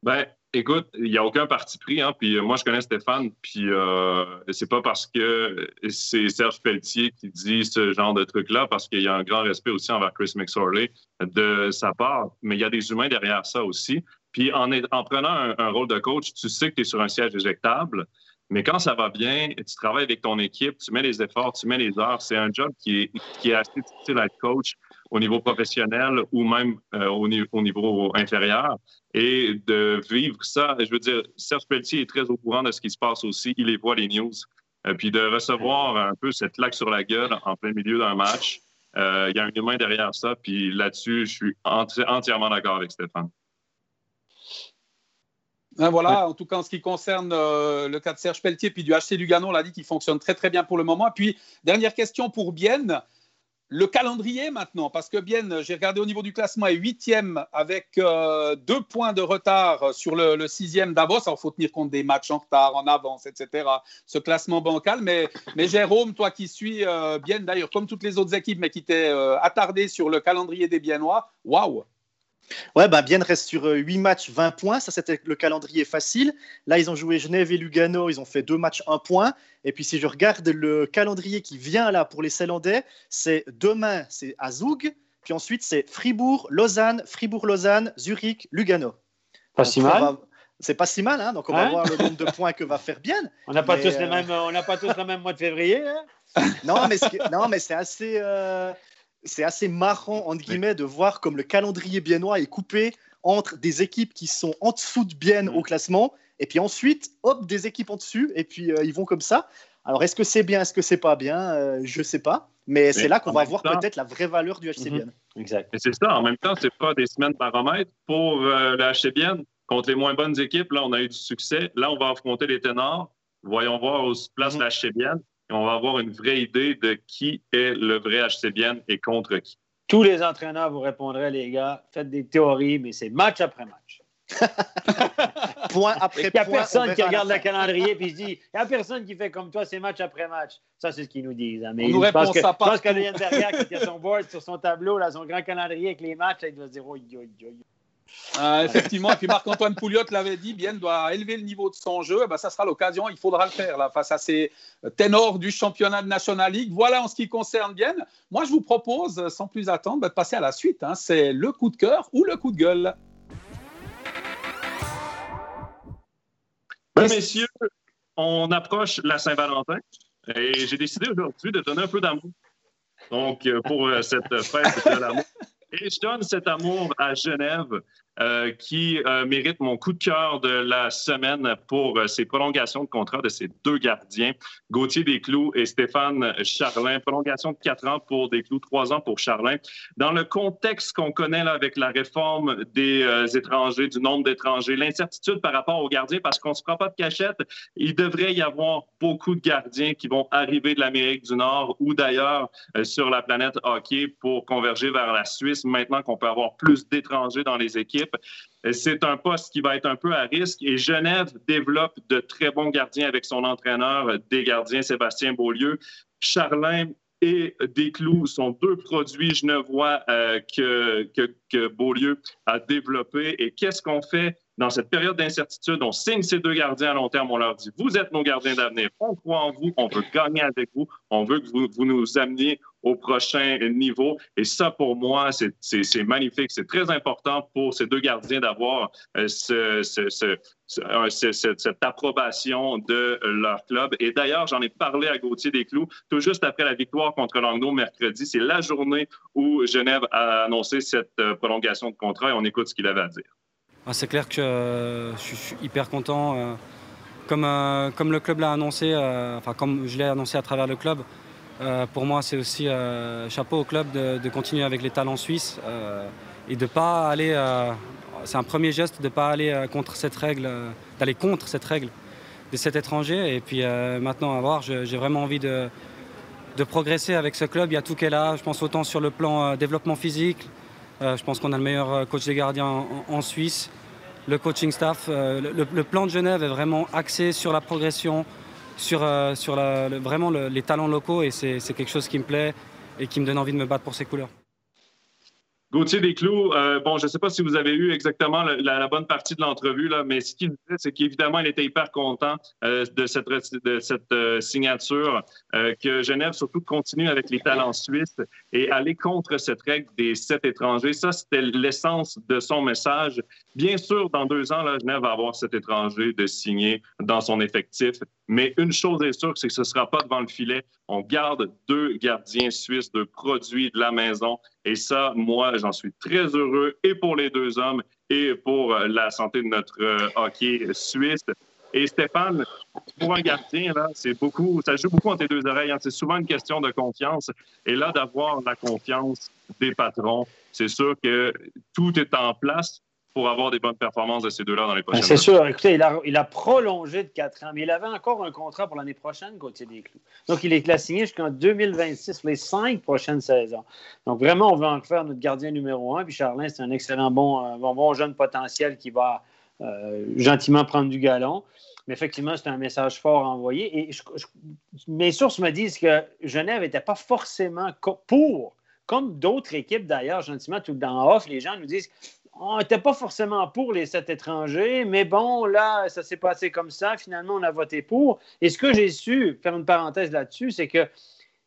Ben, Écoute, il n'y a aucun parti pris. Hein, puis euh, moi, je connais Stéphane, puis euh, c'est pas parce que c'est Serge Pelletier qui dit ce genre de truc-là, parce qu'il y a un grand respect aussi envers Chris McSorley de sa part, mais il y a des humains derrière ça aussi. Puis en, en prenant un, rôle de coach, tu sais que tu es sur un siège éjectable, mais quand ça va bien, tu travailles avec ton équipe, tu mets les efforts, tu mets les heures. C'est un job qui est, assez difficile à être coach au niveau professionnel ou même euh, au, au, niveau inférieur. Et de vivre ça, je veux dire, Serge Pelletier est très au courant de ce qui se passe aussi. Il les voit, les news. Euh, puis de recevoir un peu cette claque sur la gueule en plein milieu d'un match, euh, il y a un humain derrière ça. Puis là-dessus, je suis entièrement d'accord avec Stéphane. Ben voilà, en tout cas en ce qui concerne le cas de Serge Pelletier puis du HC Lugano, on l'a dit qu'il fonctionne très très bien pour le moment. Et puis, dernière question pour Bienne. Le calendrier maintenant, parce que bien, j'ai regardé au niveau du classement, est huitième avec euh, deux points de retard sur le, sixième Davos. Alors, il faut tenir compte des matchs en retard, en avance, etc. Ce classement bancal. Mais, mais Jérôme, toi qui suis euh, bien, d'ailleurs, comme toutes les autres équipes, mais qui t'es euh, attardé sur le calendrier des Biennois, waouh Ouais, bah, Bien reste sur 8 matchs, 20 points. Ça, c'était le calendrier facile. Là, ils ont joué Genève et Lugano. Ils ont fait deux matchs, 1 point. Et puis, si je regarde le calendrier qui vient là pour les Célandais, c'est demain, c'est à Zoug. Puis ensuite, c'est Fribourg, Lausanne, Fribourg-Lausanne, Zurich, Lugano. Pas si mal. C'est pas si mal, hein donc on va hein voir le nombre de points que va faire bien. [laughs] On n'a pas, tous les euh, mêmes, on n'a pas tous le même mois de février. Hein [laughs] non, mais non, mais c'est assez. Euh, c'est assez marrant, entre guillemets, de voir comme le calendrier biennois est coupé entre des équipes qui sont en dessous de Bienne au classement, et puis ensuite, hop, des équipes en dessus, et puis euh, ils vont comme ça. Alors, est-ce que c'est bien, est-ce que c'est pas bien euh, Je sais pas. Mais, c'est là qu'on va voir peut-être la vraie valeur du HC Bienne. Exact. Et c'est ça. En même temps, c'est pas des semaines baromètres pour euh, le HC Bienne. Contre les moins bonnes équipes, là, on a eu du succès. Là, on va affronter les ténors. Voyons voir où se place mm -hmm. Bienne on va avoir une vraie idée de qui est le vrai HCBN et contre qui. Tous les entraîneurs vous répondraient, les gars, faites des théories, mais c'est match après match. [laughs] point après Il n'y a point. on personne qui regarde le calendrier et se dit il n'y a personne qui fait comme toi, c'est match après match. Ça, c'est ce qu'ils nous disent. hein. Mais On nous je pense répond que, ça je pense que Liam Berger, qui a son board sur son tableau, là, son grand calendrier avec les matchs, là, il doit se dire oh, yo, yo, yo. Euh, effectivement, et puis Marc-Antoine Pouliot l'avait dit, Bien doit élever le niveau de son jeu. Eh ben, ça sera l'occasion, il faudra le faire là, face à ces ténors du championnat de National League. Voilà en ce qui concerne Bien. Moi, je vous propose, sans plus attendre, bah, de passer à la suite. hein. C'est le coup de cœur ou le coup de gueule. Ben, messieurs, on approche la Saint-Valentin et j'ai décidé aujourd'hui de donner un peu d'amour. Donc, euh, pour euh, cette fête de l'amour. Et je donne cet amour à Genève euh, qui euh, mérite mon coup de cœur de la semaine pour euh, ses prolongations de contrat de ces deux gardiens, Gauthier Desclous et Stéphane Charlin. Prolongation de quatre ans pour Desclous, trois ans pour Charlin. Dans le contexte qu'on connaît avec la réforme des euh, étrangers, du nombre d'étrangers, l'incertitude par rapport aux gardiens, parce qu'on ne se prend pas de cachette, il devrait y avoir beaucoup de gardiens qui vont arriver de l'Amérique du Nord ou d'ailleurs euh, sur la planète hockey pour converger vers la Suisse maintenant qu'on peut avoir plus d'étrangers dans les équipes. Euh, C'est un poste qui va être un peu à risque et Genève développe de très bons gardiens avec son entraîneur euh, des gardiens, Sébastien Beaulieu. Charlin et Desclous sont deux produits genevois euh, que, que, Beaulieu a développés. Et qu'est-ce qu'on fait dans cette période d'incertitude? On signe ces deux gardiens à long terme. On leur dit, vous êtes nos gardiens d'avenir. On croit en vous. On veut gagner avec vous. On veut que vous, vous nous ameniez au prochain niveau. Et ça, pour moi, c'est- magnifique. C'est très important pour ces deux gardiens d'avoir euh, cette approbation de leur club. Et d'ailleurs, j'en ai parlé à Gauthier Desclous tout juste après la victoire contre Langnau mercredi. C'est la journée où Genève a annoncé cette euh, prolongation de contrat et on écoute ce qu'il avait à dire. Ah, c'est clair que euh, je, suis, hyper content. comme, le club l'a annoncé, enfin comme je l'ai annoncé à travers le club, euh, pour moi c'est aussi euh, chapeau au club de, continuer avec les talents suisses euh, et de pas aller. euh, c'est un premier geste de pas aller contre cette règle, d'aller contre cette règle de cet étranger. Et puis maintenant à voir, j'ai vraiment envie de, progresser avec ce club. Il y a tout est là. Je pense autant sur le plan développement physique. Je pense qu'on a le meilleur coach des gardiens en, Suisse. Le coaching staff, le, le plan de Genève est vraiment axé sur la progression, sur, euh, sur vraiment le- les talents locaux et c'est c'est quelque chose qui me plaît et qui me donne envie de me battre pour ces couleurs. Gauthier Desclous, euh, bon, je ne sais pas si vous avez eu exactement la bonne partie de l'entrevue, là, mais ce qu'il disait, c'est qu'évidemment, il était hyper content euh, de cette, de cette euh, signature, euh, que Genève surtout continue avec les talents suisses et aller contre cette règle des sept étrangers. Ça, c'était l'essence de son message. Bien sûr, dans deux ans, là, Genève va avoir cet étranger de signer dans son effectif, mais une chose est sûre, c'est que ce ne sera pas devant le filet. On garde deux gardiens suisses, deux produits de la maison. Et ça, moi, j'en suis très heureux et pour les deux hommes et pour euh, la santé de notre euh, hockey suisse. Et Stéphane, pour un gardien, là, c'est beaucoup, ça joue beaucoup entre tes deux oreilles. hein. C'est souvent une question de confiance. Et là, d'avoir la confiance des patrons, c'est sûr que tout est en place pour avoir des bonnes performances de ces deux-là dans les Ben, prochaines c'est années. sûr. Écoutez, il a, il a prolongé de 4 ans, mais il avait encore un contrat pour l'année prochaine, Gauthier Desclous. Donc, il est signé jusqu'en 2026, pour les cinq prochaines saisons. Donc, vraiment, on veut en faire notre gardien numéro un. Puis, Charlin, c'est un excellent bon, un bon, bon jeune potentiel qui va euh, gentiment prendre du galon. Mais effectivement, c'est un message fort à envoyer. Et je- je- mes sources me disent que Genève n'était pas forcément pour, comme d'autres équipes d'ailleurs, gentiment, tout dans off, les gens nous disent on n'était pas forcément pour les sept étrangers, mais bon, là, ça s'est passé comme ça. Finalement, on a voté pour. Et ce que j'ai su, faire une parenthèse là-dessus, c'est que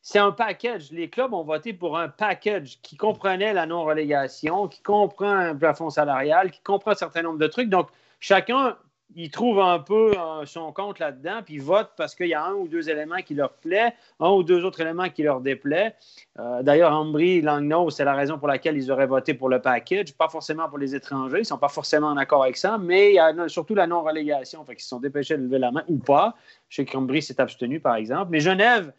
c'est un package. Les clubs ont voté pour un package qui comprenait la non-relégation, qui comprend un plafond salarial, qui comprend un certain nombre de trucs. Donc, chacun, il trouve un peu euh, son compte là-dedans, puis vote parce qu'il y a un ou deux éléments qui leur plaît, un ou deux autres éléments qui leur déplaît. Euh, D'ailleurs, Ambry, Langnau, c'est la raison pour laquelle ils auraient voté pour le package, pas forcément pour les étrangers, ils ne sont pas forcément en accord avec ça, mais il y a surtout la non-relégation, fait qu'ils se sont dépêchés de lever la main ou pas. Je sais qu'Ambry s'est abstenu, par exemple. Mais Genève,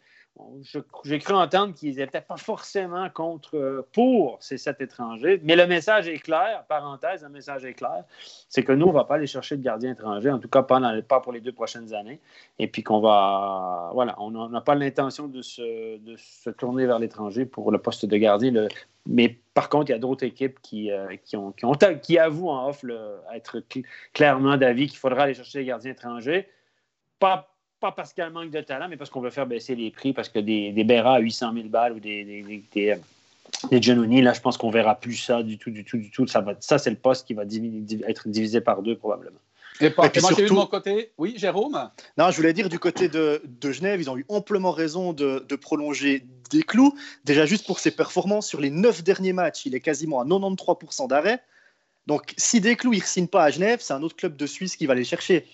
j'ai cru entendre qu'ils n'étaient pas forcément contre, euh, pour ces sept étrangers. Mais le message est clair, parenthèse, le message est clair, c'est que nous, on ne va pas aller chercher de gardiens étrangers, en tout cas pas, pour les deux prochaines années. Et puis qu'on va, voilà, on n'a pas l'intention de se, de se, tourner vers l'étranger pour le poste de gardien. Le, mais par contre, il y a d'autres équipes qui, euh, qui, ont, qui, avouent en off être clairement d'avis qu'il faudra aller chercher des gardiens étrangers. Pas pas parce qu'elle manque de talent, mais parce qu'on veut faire baisser les prix, parce que des, des Berra à 800 000 balles ou des, des, des, euh, là, je pense qu'on verra plus ça du tout, du tout, du tout. Ça, va, ça c'est le poste qui va être divisé par deux, probablement. Et, moi, surtout... de mon côté. Oui, Jérôme? Non, je voulais dire, du côté de, de Genève, ils ont eu amplement raison de, de prolonger des clous. Déjà, juste pour ses performances, sur les neuf derniers matchs, il est quasiment à 93% d'arrêt. Donc, si Desclous ne signe pas à Genève, c'est un autre club de Suisse qui va les chercher.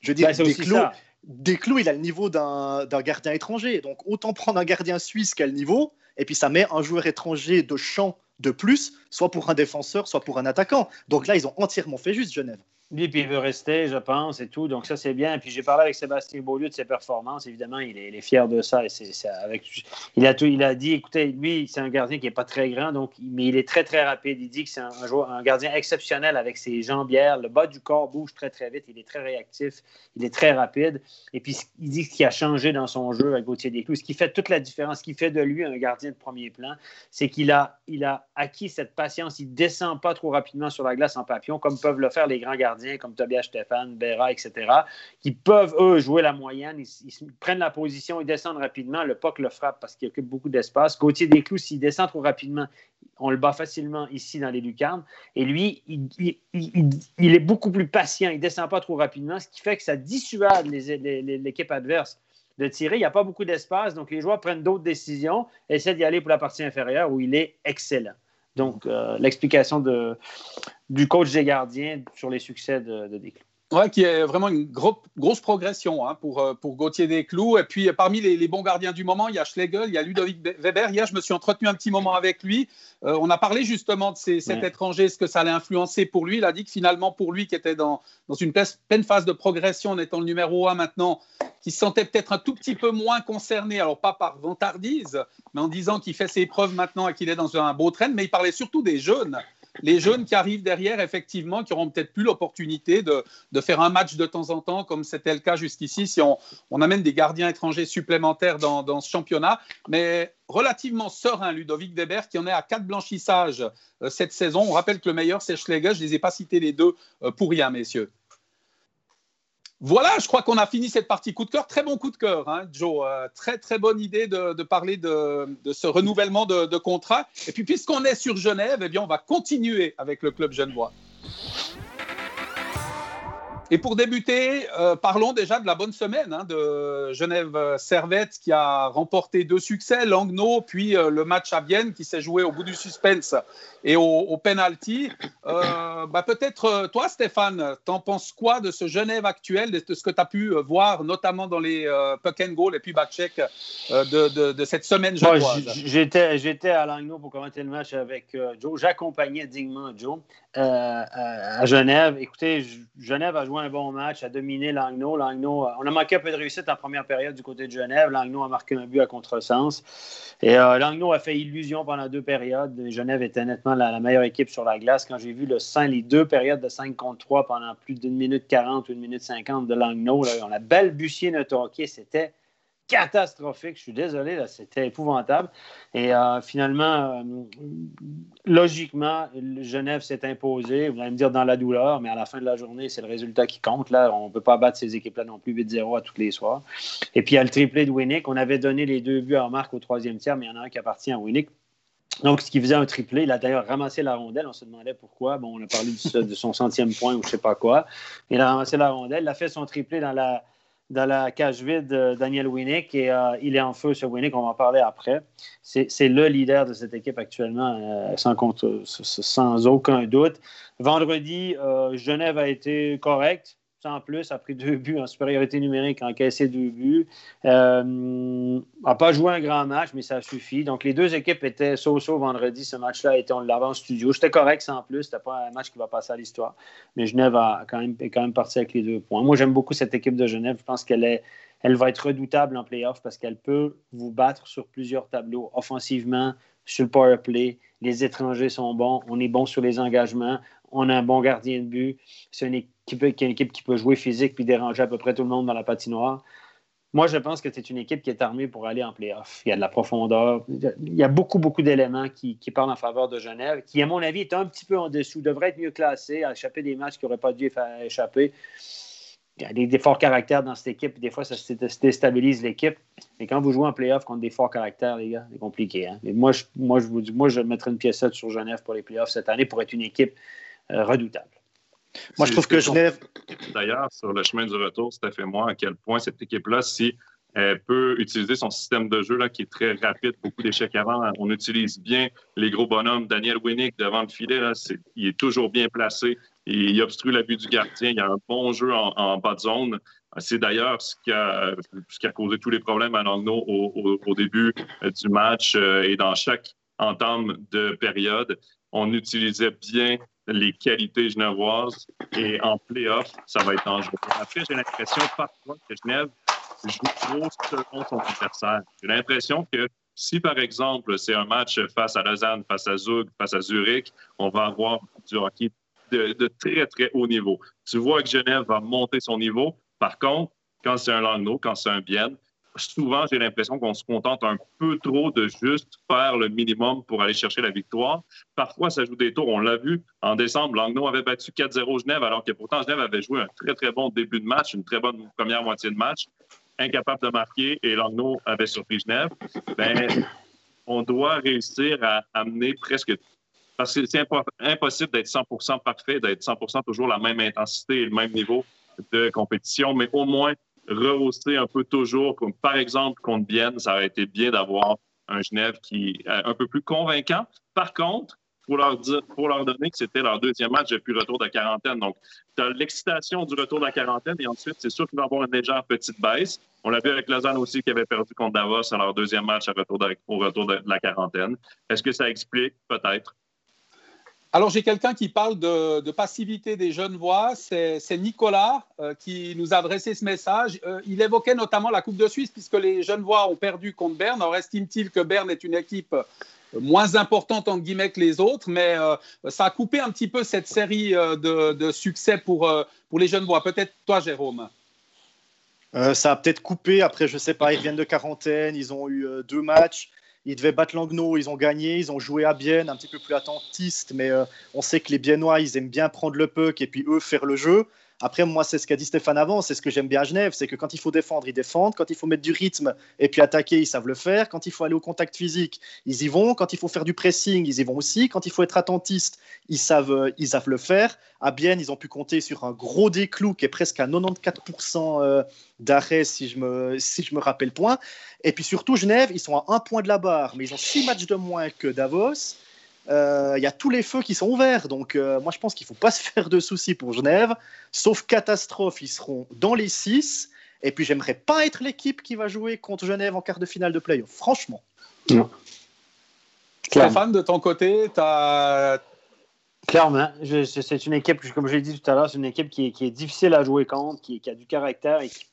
Je veux dire, bah, Desclous, Desclous, il a le niveau d'un gardien étranger. Donc autant prendre un gardien suisse qui a le niveau, et puis ça met un joueur étranger de champ de plus, soit pour un défenseur, soit pour un attaquant. Donc là, ils ont entièrement fait juste Genève. Oui, puis il veut rester, je pense, et tout. Donc ça, c'est bien. Puis j'ai parlé avec Sébastien Beaulieu de ses performances. Évidemment, il est, fier de ça. Et c'est, avec, il, a tout, il a dit, écoutez, lui, c'est un gardien qui n'est pas très grand, donc, mais il est très, très rapide. Il dit que c'est un, un gardien exceptionnel avec ses jambières. Le bas du corps bouge très, très vite. Il est très réactif. Il est très rapide. Et puis, il dit ce qui a changé dans son jeu avec Gauthier Desclous, ce qui fait toute la différence, ce qui fait de lui un gardien de premier plan, c'est qu'il a, il a acquis cette patience. Il ne descend pas trop rapidement sur la glace en papillon, comme peuvent le faire les grands gardiens comme Tobias Stéphane, Berra, etc., qui peuvent, eux, jouer la moyenne. Ils, prennent la position, ils descendent rapidement. Le POC le frappe parce qu'il occupe beaucoup d'espace. Gauthier Desclous, s'il descend trop rapidement, on le bat facilement ici dans les lucarnes. Et lui, il, est beaucoup plus patient. Il ne descend pas trop rapidement, ce qui fait que ça dissuade l'équipe adverse de tirer. Il n'y a pas beaucoup d'espace, donc les joueurs prennent d'autres décisions, essaient d'y aller pour la partie inférieure où il est excellent. Donc, euh, l'explication du coach des gardiens sur les succès de, de Ouais, qui est vraiment une grosse progression hein, pour, euh, pour Gauthier Desclous. Et puis, parmi les, bons gardiens du moment, il y a Schlegel, il y a Ludovic Weber. Hier, je me suis entretenu un petit moment avec lui. Euh, on a parlé justement de ces, cet étranger, ce que ça allait influencer pour lui. Il a dit que finalement, pour lui, qui était dans, dans une pleine phase de progression en étant le numéro un maintenant, qui se sentait peut-être un tout petit peu moins concerné, alors pas par vantardise, mais en disant qu'il fait ses preuves maintenant et qu'il est dans un beau train, mais il parlait surtout des jeunes les jeunes qui arrivent derrière, effectivement, qui auront peut-être plus l'opportunité de, faire un match de temps en temps, comme c'était le cas jusqu'ici, si on, amène des gardiens étrangers supplémentaires dans, ce championnat. Mais relativement serein, Ludovic Weber, qui en est à quatre blanchissages euh, cette saison. On rappelle que le meilleur, c'est Schlegel. Je ne les ai pas cités les deux euh, pour rien, messieurs. Voilà, je crois qu'on a fini cette partie coup de cœur. Très bon coup de cœur, hein, Joe. Euh, très, très bonne idée de, parler de, ce renouvellement de, contrat. Et puis, puisqu'on est sur Genève, eh bien, on va continuer avec le club genevois. Et pour débuter, euh, parlons déjà de la bonne semaine hein, de Genève Servette qui a remporté deux succès, Langnau, puis euh, le match à Vienne qui s'est joué au bout du suspense et au, penalty. Euh, bah, Peut-être toi, Stéphane, t'en penses quoi de ce Genève actuel, de, ce que tu as pu voir, notamment dans les puck and goal et puis back check de, de, cette semaine J'étais à Langnau pour commenter le match avec Joe. J'accompagnais dignement Joe à Genève. Écoutez, Genève a joué un bon match, a dominé Langnau. On a manqué un peu de réussite en première période du côté de Genève. Langnau a marqué un but à contresens. Et euh, a fait illusion pendant deux périodes. Genève était nettement la, meilleure équipe sur la glace. Quand j'ai vu le 5, les deux périodes de 5 contre 3 pendant plus d'une minute 40 ou une minute 50 de Langnau, on a balbutié notre hockey. C'était catastrophique. Je suis désolé, c'était épouvantable. Et euh, finalement, euh, logiquement, Genève s'est imposé. Vous allez me dire dans la douleur, mais à la fin de la journée, c'est le résultat qui compte. Là, on ne peut pas battre ces équipes-là non plus 8-0 à tous les soirs. Et puis, il y a le triplé de Winnick. On avait donné les deux buts à marque au troisième tiers, mais il y en a un qui appartient à Winnick. Donc, ce qui faisait un triplé, il a d'ailleurs ramassé la rondelle. On se demandait pourquoi. Bon, on a parlé de son centième point ou je ne sais pas quoi. Il a ramassé la rondelle. Il a fait son triplé dans la, dans la cage vide de Daniel Winnick et euh, il est en feu sur Winnick, on va en parler après. C'est le leader de cette équipe actuellement, euh, sans, sans, aucun doute. Vendredi, euh, Genève a été correct. Sans plus, a pris deux buts en supériorité numérique, a encaissé deux buts. Euh, n'a pas joué un grand match, mais ça suffit. Donc, les deux équipes étaient so-so vendredi. Ce match-là était, on l'avait en studio. J'étais correct sans plus. C'était pas un match qui va passer à l'histoire. Mais Genève a quand même, est quand même parti avec les deux points. Moi, j'aime beaucoup cette équipe de Genève. Je pense qu'elle est, elle va être redoutable en playoff parce qu'elle peut vous battre sur plusieurs tableaux, offensivement, sur le power play. Les étrangers sont bons. On est bon sur les engagements. On a un bon gardien de but. C'est une équipe, qui peut jouer physique puis déranger à peu près tout le monde dans la patinoire. Moi, je pense que c'est une équipe qui est armée pour aller en playoff. Il y a de la profondeur. Il y a beaucoup, beaucoup d'éléments qui, parlent en faveur de Genève, qui, à mon avis, est un petit peu en dessous, devrait être mieux classé, à échapper des matchs qui n'auraient pas dû échapper. Il y a des, forts caractères dans cette équipe. Des fois, ça déstabilise l'équipe. Mais quand vous jouez en playoff contre des forts caractères, les gars, c'est compliqué. Hein. Mais moi, je, moi, je vous dis, moi, je mettrais une pièce sur Genève pour les playoffs cette année pour être une équipe redoutable. Moi, je trouve que Genève. D'ailleurs, sur le chemin du retour, c'est fait moi à quel point cette équipe-là, si elle peut utiliser son système de jeu là, qui est très rapide, beaucoup d'échecs avant. On utilise bien les gros bonhommes. Daniel Winnick devant le filet, là, il est toujours bien placé. Il obstrue la vue du gardien. Il y a un bon jeu en, bas de zone. C'est d'ailleurs ce qui, a, ce qui a causé tous les problèmes à Langnau au, début euh, du match euh, et dans chaque entame de période. On utilisait bien les qualités genevoises. Et en playoff, ça va être dangereux. Après, j'ai l'impression parfois que Genève joue trop selon son adversaire. J'ai l'impression que si, par exemple, c'est un match face à Lausanne, face à Zug, face à Zurich, on va avoir du hockey de, de très, très haut niveau. Tu vois que Genève va monter son niveau. Par contre, quand c'est un Langnau, quand c'est un Bienne, souvent, j'ai l'impression qu'on se contente un peu trop de juste faire le minimum pour aller chercher la victoire. Parfois, ça joue des tours. On l'a vu en décembre, Langnau avait battu 4-0 Genève, alors que pourtant Genève avait joué un très, très bon début de match, une très bonne première moitié de match, incapable de marquer, et Langnau avait surpris Genève. Ben, [coughs] on doit réussir à amener presque parce que c'est impossible d'être 100% parfait, d'être 100% toujours la même intensité et le même niveau de compétition, mais au moins rehausser un peu toujours, comme par exemple contre Bienne, ça aurait été bien d'avoir un Genève qui est un peu plus convaincant. Par contre, pour leur, dire, pour leur donner que c'était leur deuxième match depuis retour de la quarantaine. Donc, tu as l'excitation du retour de la quarantaine et ensuite, c'est sûr qu'il va y avoir une légère petite baisse. On l'a vu avec Lausanne aussi qui avait perdu contre Davos à leur deuxième match au retour de la quarantaine. Est-ce que ça explique? Peut-être. Alors, j'ai quelqu'un qui parle de, passivité des jeunes voix. C'est Nicolas euh, qui nous a adressé ce message. Euh, il évoquait notamment la Coupe de Suisse, puisque les jeunes voix ont perdu contre Berne. Alors, estime-t-il que Berne est une équipe euh, moins importante, en guillemets, que les autres, mais ça a coupé un petit peu cette série de, succès pour, pour les jeunes voix. Peut-être toi, Jérôme. ça a peut-être coupé. Après, je ne sais pas, ils viennent de quarantaine, ils ont eu deux matchs. Ils devaient battre Langnau, ils ont gagné, ils ont joué à Bienne, un petit peu plus attentiste, mais euh, on sait que les Biennois, ils aiment bien prendre le puck et puis eux faire le jeu. Après, moi, c'est ce qu'a dit Stéphane avant, c'est ce que j'aime bien à Genève, c'est que quand il faut défendre, ils défendent, quand il faut mettre du rythme et puis attaquer, ils savent le faire, quand il faut aller au contact physique, ils y vont, quand il faut faire du pressing, ils y vont aussi, quand il faut être attentiste, ils savent, euh, ils savent le faire. À Bienne, ils ont pu compter sur un gros déclou qui est presque à 94% euh, d'arrêt, si je me, si je me rappelle point. Et puis surtout, Genève, ils sont à un point de la barre, mais ils ont six matchs de moins que Davos. Euh, il y a tous les feux qui sont ouverts. Donc, euh, moi, je pense qu'il ne faut pas [laughs] se faire de soucis pour Genève. Sauf catastrophe, ils seront dans les six. Et puis, j'aimerais pas être l'équipe qui va jouer contre Genève en quart de finale de play franchement. Non. Stéphane, de ton côté, tu as. Clairement, c'est une équipe, comme je l'ai dit tout à l'heure, c'est une équipe qui est, difficile à jouer contre, qui, a du caractère et qui,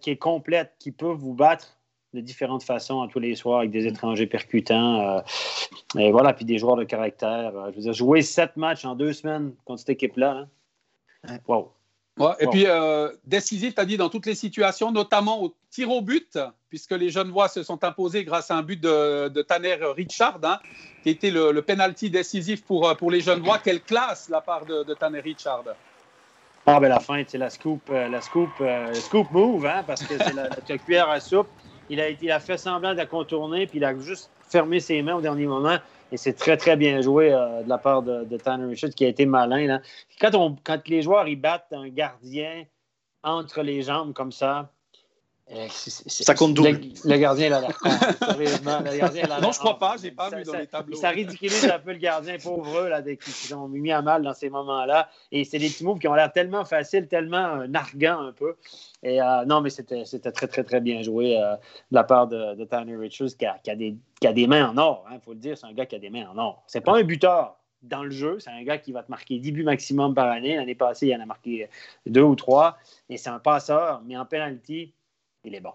qui est complète, qui peut vous battre de différentes façons à tous les soirs avec des étrangers percutants. Euh, et voilà, puis des joueurs de caractère. Euh, je veux dire, jouer sept matchs en deux semaines contre cette équipe-là. Hein? Wow. et puis, euh, décisif, tu as dit, dans toutes les situations, notamment au tir au but, puisque les jeunes voix se sont imposés grâce à un but de, Tanner Richard, hein, qui était le, le penalty décisif pour, pour les jeunes voix. Quelle classe la part de, Tanner Richard ah, ben la fin, c'est la scoop, la scoop, scoop move, hein, parce que c'est la, la, cuillère à soupe. Il a, fait semblant de la contourner, puis il a juste fermé ses mains au dernier moment. Et c'est très, très bien joué euh, de la part de, Tanner Richard, qui a été malin. Là. Quand, quand les joueurs ils battent un gardien entre les jambes comme ça, Euh, ça compte double. Le, gardien, là, [laughs] sérieusement, le gardien, là, Non, je crois pas, j'ai pas vu dans les tableaux. Ça ridiculise un peu le gardien pauvre, là, qui ont mis à mal dans ces moments-là. Et c'est des petits moves qui ont l'air tellement faciles, tellement euh, narguants un peu. Et euh, non, mais c'était très, très, très bien joué de la part de, de Tanner Richards, qui a, qui, a des, qui a, des, mains en or. Il hein, faut le dire, c'est un gars qui a des mains en or. C'est pas un buteur dans le jeu. C'est un gars qui va te marquer 10 buts maximum par année. L'année passée, il en a marqué deux ou trois. Et c'est un passeur, mais en penalty, il est bon.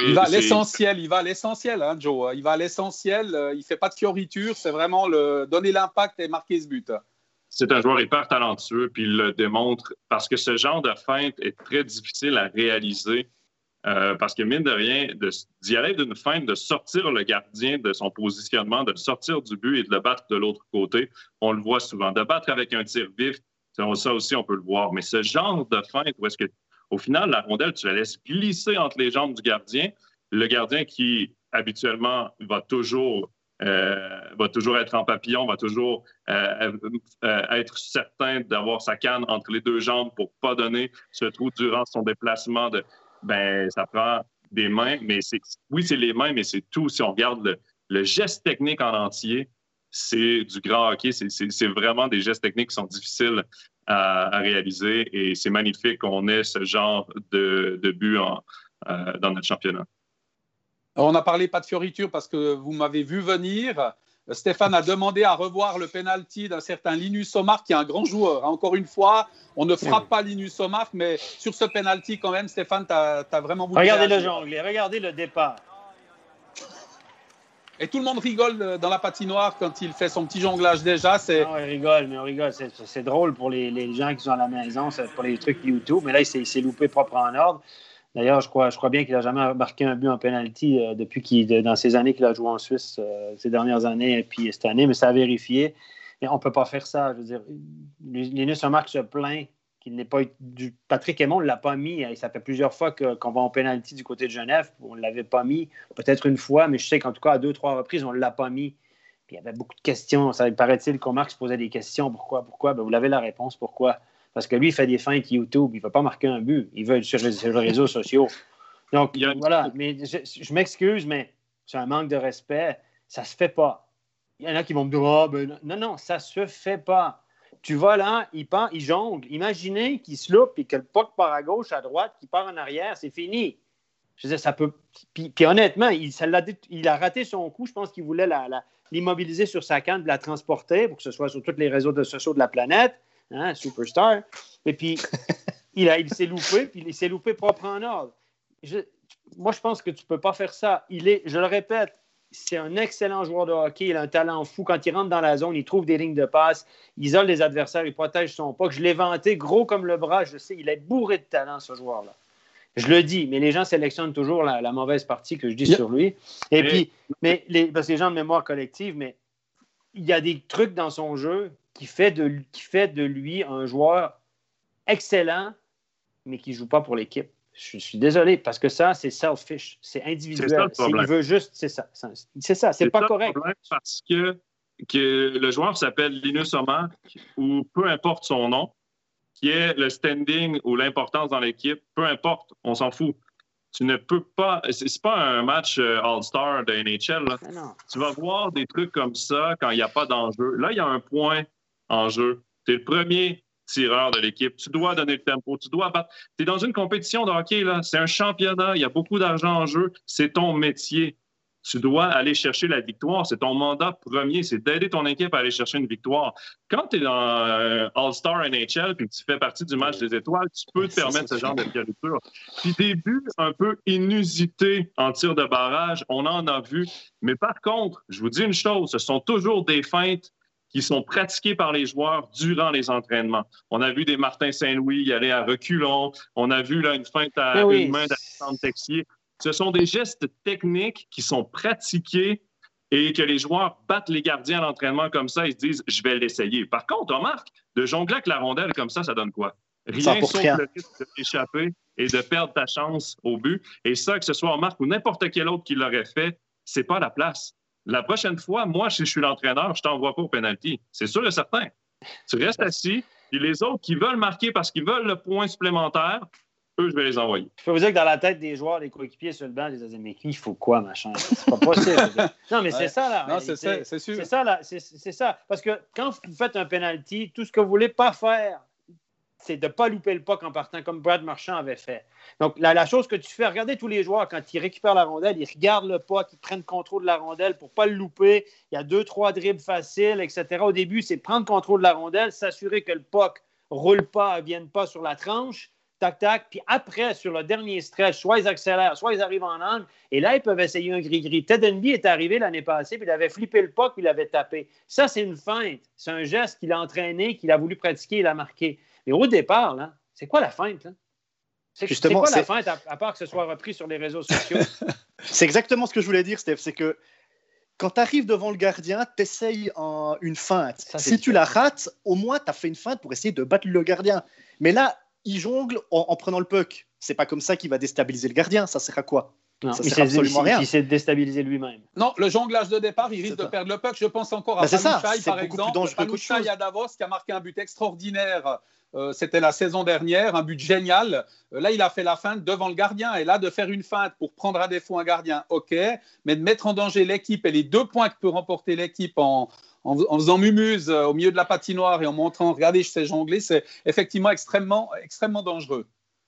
il va à l'essentiel, il va à l'essentiel, hein, Joe. Il va à l'essentiel, euh, il ne fait pas de fioriture, c'est vraiment le donner l'impact et marquer ce but. C'est un joueur hyper talentueux, puis il le démontre parce que ce genre de feinte est très difficile à réaliser. Euh, parce que mine de rien, d'y aller d'une feinte, de sortir le gardien de son positionnement, de sortir du but et de le battre de l'autre côté, on le voit souvent. De battre avec un tir vif, ça aussi, on peut le voir. Mais ce genre de feinte où est-ce que au final, la rondelle, tu la laisses glisser entre les jambes du gardien. Le gardien qui, habituellement, va toujours, euh, va toujours être en papillon, va toujours euh, euh, être certain d'avoir sa canne entre les deux jambes pour ne pas donner ce trou durant son déplacement. Ben, ça prend des mains, mais c'est, oui, c'est les mains, mais c'est tout. Si on regarde le, geste technique en entier, c'est du grand hockey. C'est vraiment des gestes techniques qui sont difficiles à, réaliser. Et c'est magnifique qu'on ait ce genre de, de but euh, dans notre championnat. On a parlé pas de fioriture parce que vous m'avez vu venir. Stéphane a demandé à revoir le penalty d'un certain Linus Omar, qui est un grand joueur. Encore une fois, on ne frappe pas Linus Omar, mais sur ce penalty, quand même, Stéphane, tu as, vraiment voulu. Regardez le jongle, regardez le départ. Et tout le monde rigole euh, dans la patinoire quand il fait son petit jonglage déjà. C'est... Non, il rigole, mais on rigole. C'est, drôle pour les, gens qui sont à la maison, pour les trucs YouTube. Mais là, il s'est, loupé propre en ordre. D'ailleurs, je crois, je crois bien qu'il n'a jamais marqué un but en penalty euh, depuis qu'il, dans ces années qu'il a joué en Suisse, euh, ces dernières années et puis cette année, mais ça a vérifié. Mais on ne peut pas faire ça. Je veux dire, Linus Marc se plaint qu'il n'est pas du. Patrick Aymon ne l'a pas mis. Ça fait plusieurs fois qu'on va en pénalité du côté de Genève. On ne l'avait pas mis. Peut-être une fois, mais je sais qu'en tout cas, à deux, trois reprises, on ne l'a pas mis. Puis il y avait beaucoup de questions. Ça paraît-il qu'Omar se posait des questions. Pourquoi? Pourquoi? Ben, vous l'avez la réponse. Pourquoi? Parce que lui, il fait des feintes YouTube. Il ne veut pas marquer un but. Il veut être sur, les réseaux sociaux. Donc, voilà. Mais je, m'excuse, mais c'est un manque de respect. Ça ne se fait pas. Il y en a qui vont me dire ah, ben, non, non, ça ne se fait pas. Tu vas là, il, part, il jongle. Imaginez qu'il se loupe et que le puck part à gauche, à droite, qu'il part en arrière, c'est fini. Je disais, ça peut. Puis, honnêtement, il, a, il, a, raté son coup. Je pense qu'il voulait l'immobiliser sur sa canne, la transporter pour que ce soit sur tous les réseaux de sociaux de la planète. Hein, superstar. Et puis, [laughs] il, il s'est loupé, puis il s'est loupé propre en ordre. moi, je pense que tu ne peux pas faire ça. Il est, je le répète, c'est un excellent joueur de hockey. Il a un talent fou. Quand il rentre dans la zone, il trouve des lignes de passe, il isole les adversaires, il protège son puck. Je l'ai vanté gros comme le bras, je sais. Il est bourré de talent, ce joueur-là. Je le dis, mais les gens sélectionnent toujours la, mauvaise partie que je dis sur lui. Et puis, mais les, parce que les gens de mémoire collective, mais il y a des trucs dans son jeu qui fait de, qui fait de lui un joueur excellent, mais qui ne joue pas pour l'équipe. Je suis désolé, parce que ça, c'est selfish, c'est individuel. il veut juste, c'est ça. C'est ça, c'est pas correct. parce que, que le joueur s'appelle Linus Omark, ou peu importe son nom, qui est le standing ou l'importance dans l'équipe, peu importe, on s'en fout. Tu ne peux pas. C'est pas un match euh, All-Star de NHL. Tu vas voir des trucs comme ça quand il n'y a pas d'enjeu. Là, il y a un point en jeu. Tu es le premier tireur de l'équipe. Tu dois donner le tempo. Tu dois battre. Tu es dans une compétition de hockey, là. C'est un championnat. Il y a beaucoup d'argent en jeu. C'est ton métier. Tu dois aller chercher la victoire. C'est ton mandat premier. C'est d'aider ton équipe à aller chercher une victoire. Quand tu es dans euh, All-Star NHL puis que tu fais partie du match des étoiles, tu peux te permettre ce genre de. Puis des buts un peu inusités en tir de barrage, on en a vu. Mais par contre, je vous dis une chose, ce sont toujours des feintes qui sont pratiqués par les joueurs durant les entraînements. On a vu des Martin Saint-Louis y aller à reculons. On a vu là, une feinte à une main d'Alexandre Texier. Ce sont des gestes techniques qui sont pratiqués et que les joueurs battent les gardiens à l'entraînement comme ça, ils se disent je vais l'essayer. Par contre, remarque, de jongler avec la rondelle comme ça, ça donne quoi? Rien sauf le risque d'échapper et de perdre ta chance au but. Et ça, que ce soit Marc ou n'importe quel autre qui l'aurait fait, c'est pas la place. La prochaine fois, moi, si je suis l'entraîneur, je t'envoie pas au penalty. C'est sûr et certain. Tu restes assis, et les autres qui veulent marquer parce qu'ils veulent le point supplémentaire, eux, je vais les envoyer. Je peux vous dire que dans la tête des joueurs, des coéquipiers sur le banc, ils disaient Mais qui, il faut quoi, machin? C'est pas possible. [laughs] non, mais c'est ça, là. Non, c'est ça, c'est sûr. C'est ça, là. C'est ça. Parce que quand vous faites un penalty, tout ce que vous voulez pas faire, c'est de ne pas louper le puck en partant, comme Brad Marchand avait fait. Donc, la, chose que tu fais, regardez tous les joueurs, quand ils récupèrent la rondelle, ils regardent le puck, ils prennent contrôle de la rondelle pour ne pas le louper. Il y a deux, trois dribbles faciles, etc. Au début, c'est prendre contrôle de la rondelle, s'assurer que le puck ne roule pas, ne vienne pas sur la tranche tac, tac. Puis après, sur le dernier stretch, soit ils accélèrent, soit ils arrivent en angle. Et là, ils peuvent essayer un gris-gris. Ted Enby est arrivé l'année passée, puis il avait flippé le puck, puis il avait tapé. Ça, c'est une feinte. C'est un geste qu'il a entraîné, qu'il a voulu pratiquer, il a marqué. Mais au départ, là, c'est quoi la feinte? Là? C'est Justement, quoi la feinte, à, part que ce soit repris sur les réseaux sociaux? [laughs] c'est exactement ce que je voulais dire, Steph. C'est que quand tu arrives devant le gardien, tu essayes une feinte. si tu la rates, au moins, tu as fait une feinte pour essayer de battre le gardien. Mais là, il jongle en, prenant le puck. C'est pas comme ça qu'il va déstabiliser le gardien. Ça sert à quoi? Non, ça sert absolument rien. Il s'est déstabilisé lui-même. Non, le jonglage de départ, il risque de perdre le puck. Je pense encore à ben par exemple. Panuchai à Davos, qui a marqué un but extraordinaire. Euh, c'était la saison dernière, un but génial. Euh, là, il a fait la feinte devant le gardien. Et là, de faire une feinte pour prendre à défaut un gardien, ok. Mais de mettre en danger l'équipe et les deux points que peut remporter l'équipe en, en, faisant mumuse euh, au milieu de la patinoire et en montrant, regardez, je sais jongler, c'est effectivement extrêmement, extrêmement dangereux.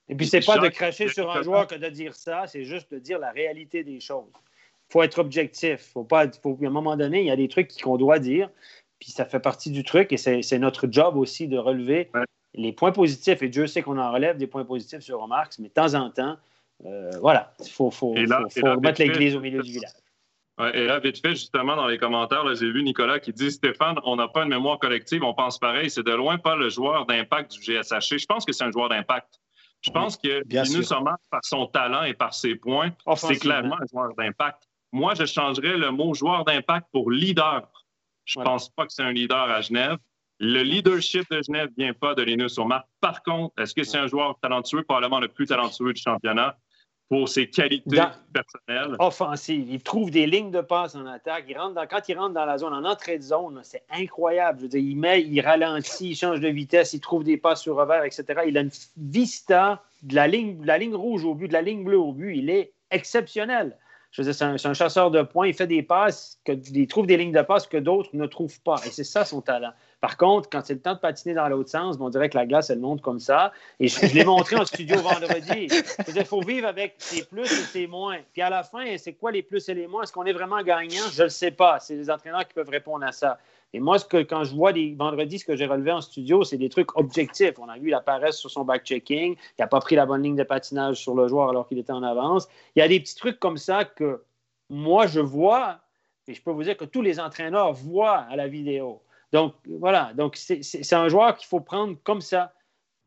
Et puis, c'est pas de cracher sur un joueur que de dire ça, c'est juste de dire la réalité des choses. Il faut être objectif. Faut pas, faut, à un moment donné, il y a des trucs qu'on doit dire, puis ça fait partie du truc, et c'est notre job aussi de relever les points positifs. Et Dieu sait qu'on en relève des points positifs sur Remarques, mais de temps en temps, euh, voilà, il faut, faut, remettre l'église au milieu du village et là, vite fait, justement, dans les commentaires, j'ai vu Nicolas qui dit Stéphane, on n'a pas une mémoire collective, on pense pareil. C'est de loin pas le joueur d'impact du GSHC. Je pense que c'est un joueur d'impact. Je pense que Linus Sommer, par son talent et par ses points, c'est clairement un joueur d'impact. Moi, je changerais le mot joueur d'impact pour leader. Je ne pense pas que c'est un leader à Genève. Le leadership de Genève ne vient pas de Linus Sommer. Par contre, est-ce que c'est un joueur talentueux, probablement le plus talentueux du championnat? Pour ses qualités personnelles. Offensive. Il trouve des lignes de passe en attaque. Il rentre quand il rentre dans la zone, en entrée de zone, c'est incroyable. Je veux dire, il met, il ralentit, il change de vitesse, il trouve des passes sur revers, etc. Il a une vista de la ligne, de la ligne rouge au but, de la ligne bleue au but. Il est exceptionnel. Je veux dire, c'est un, chasseur de points. Il fait des passes, que, il trouve des lignes de passe que d'autres ne trouvent pas. Et c'est ça son talent. Par contre, quand c'est le temps de patiner dans l'autre sens, on dirait que la glace, elle monte comme ça. Et je, l'ai montré en studio vendredi. [laughs] Il faut vivre avec ses plus et ses moins. Puis à la fin, c'est quoi les plus et les moins? Est-ce qu'on est vraiment gagnant? Je ne le sais pas. C'est les entraîneurs qui peuvent répondre à ça. Et moi, ce que, quand je vois des vendredis, ce que j'ai relevé en studio, c'est des trucs objectifs. On a vu la paresse sur son back-checking. Il n'a pas pris la bonne ligne de patinage sur le joueur alors qu'il était en avance. Il y a des petits trucs comme ça que moi, je vois, et je peux vous dire que tous les entraîneurs voient à la vidéo. Donc, voilà. Donc, c'est un joueur qu'il faut prendre comme ça.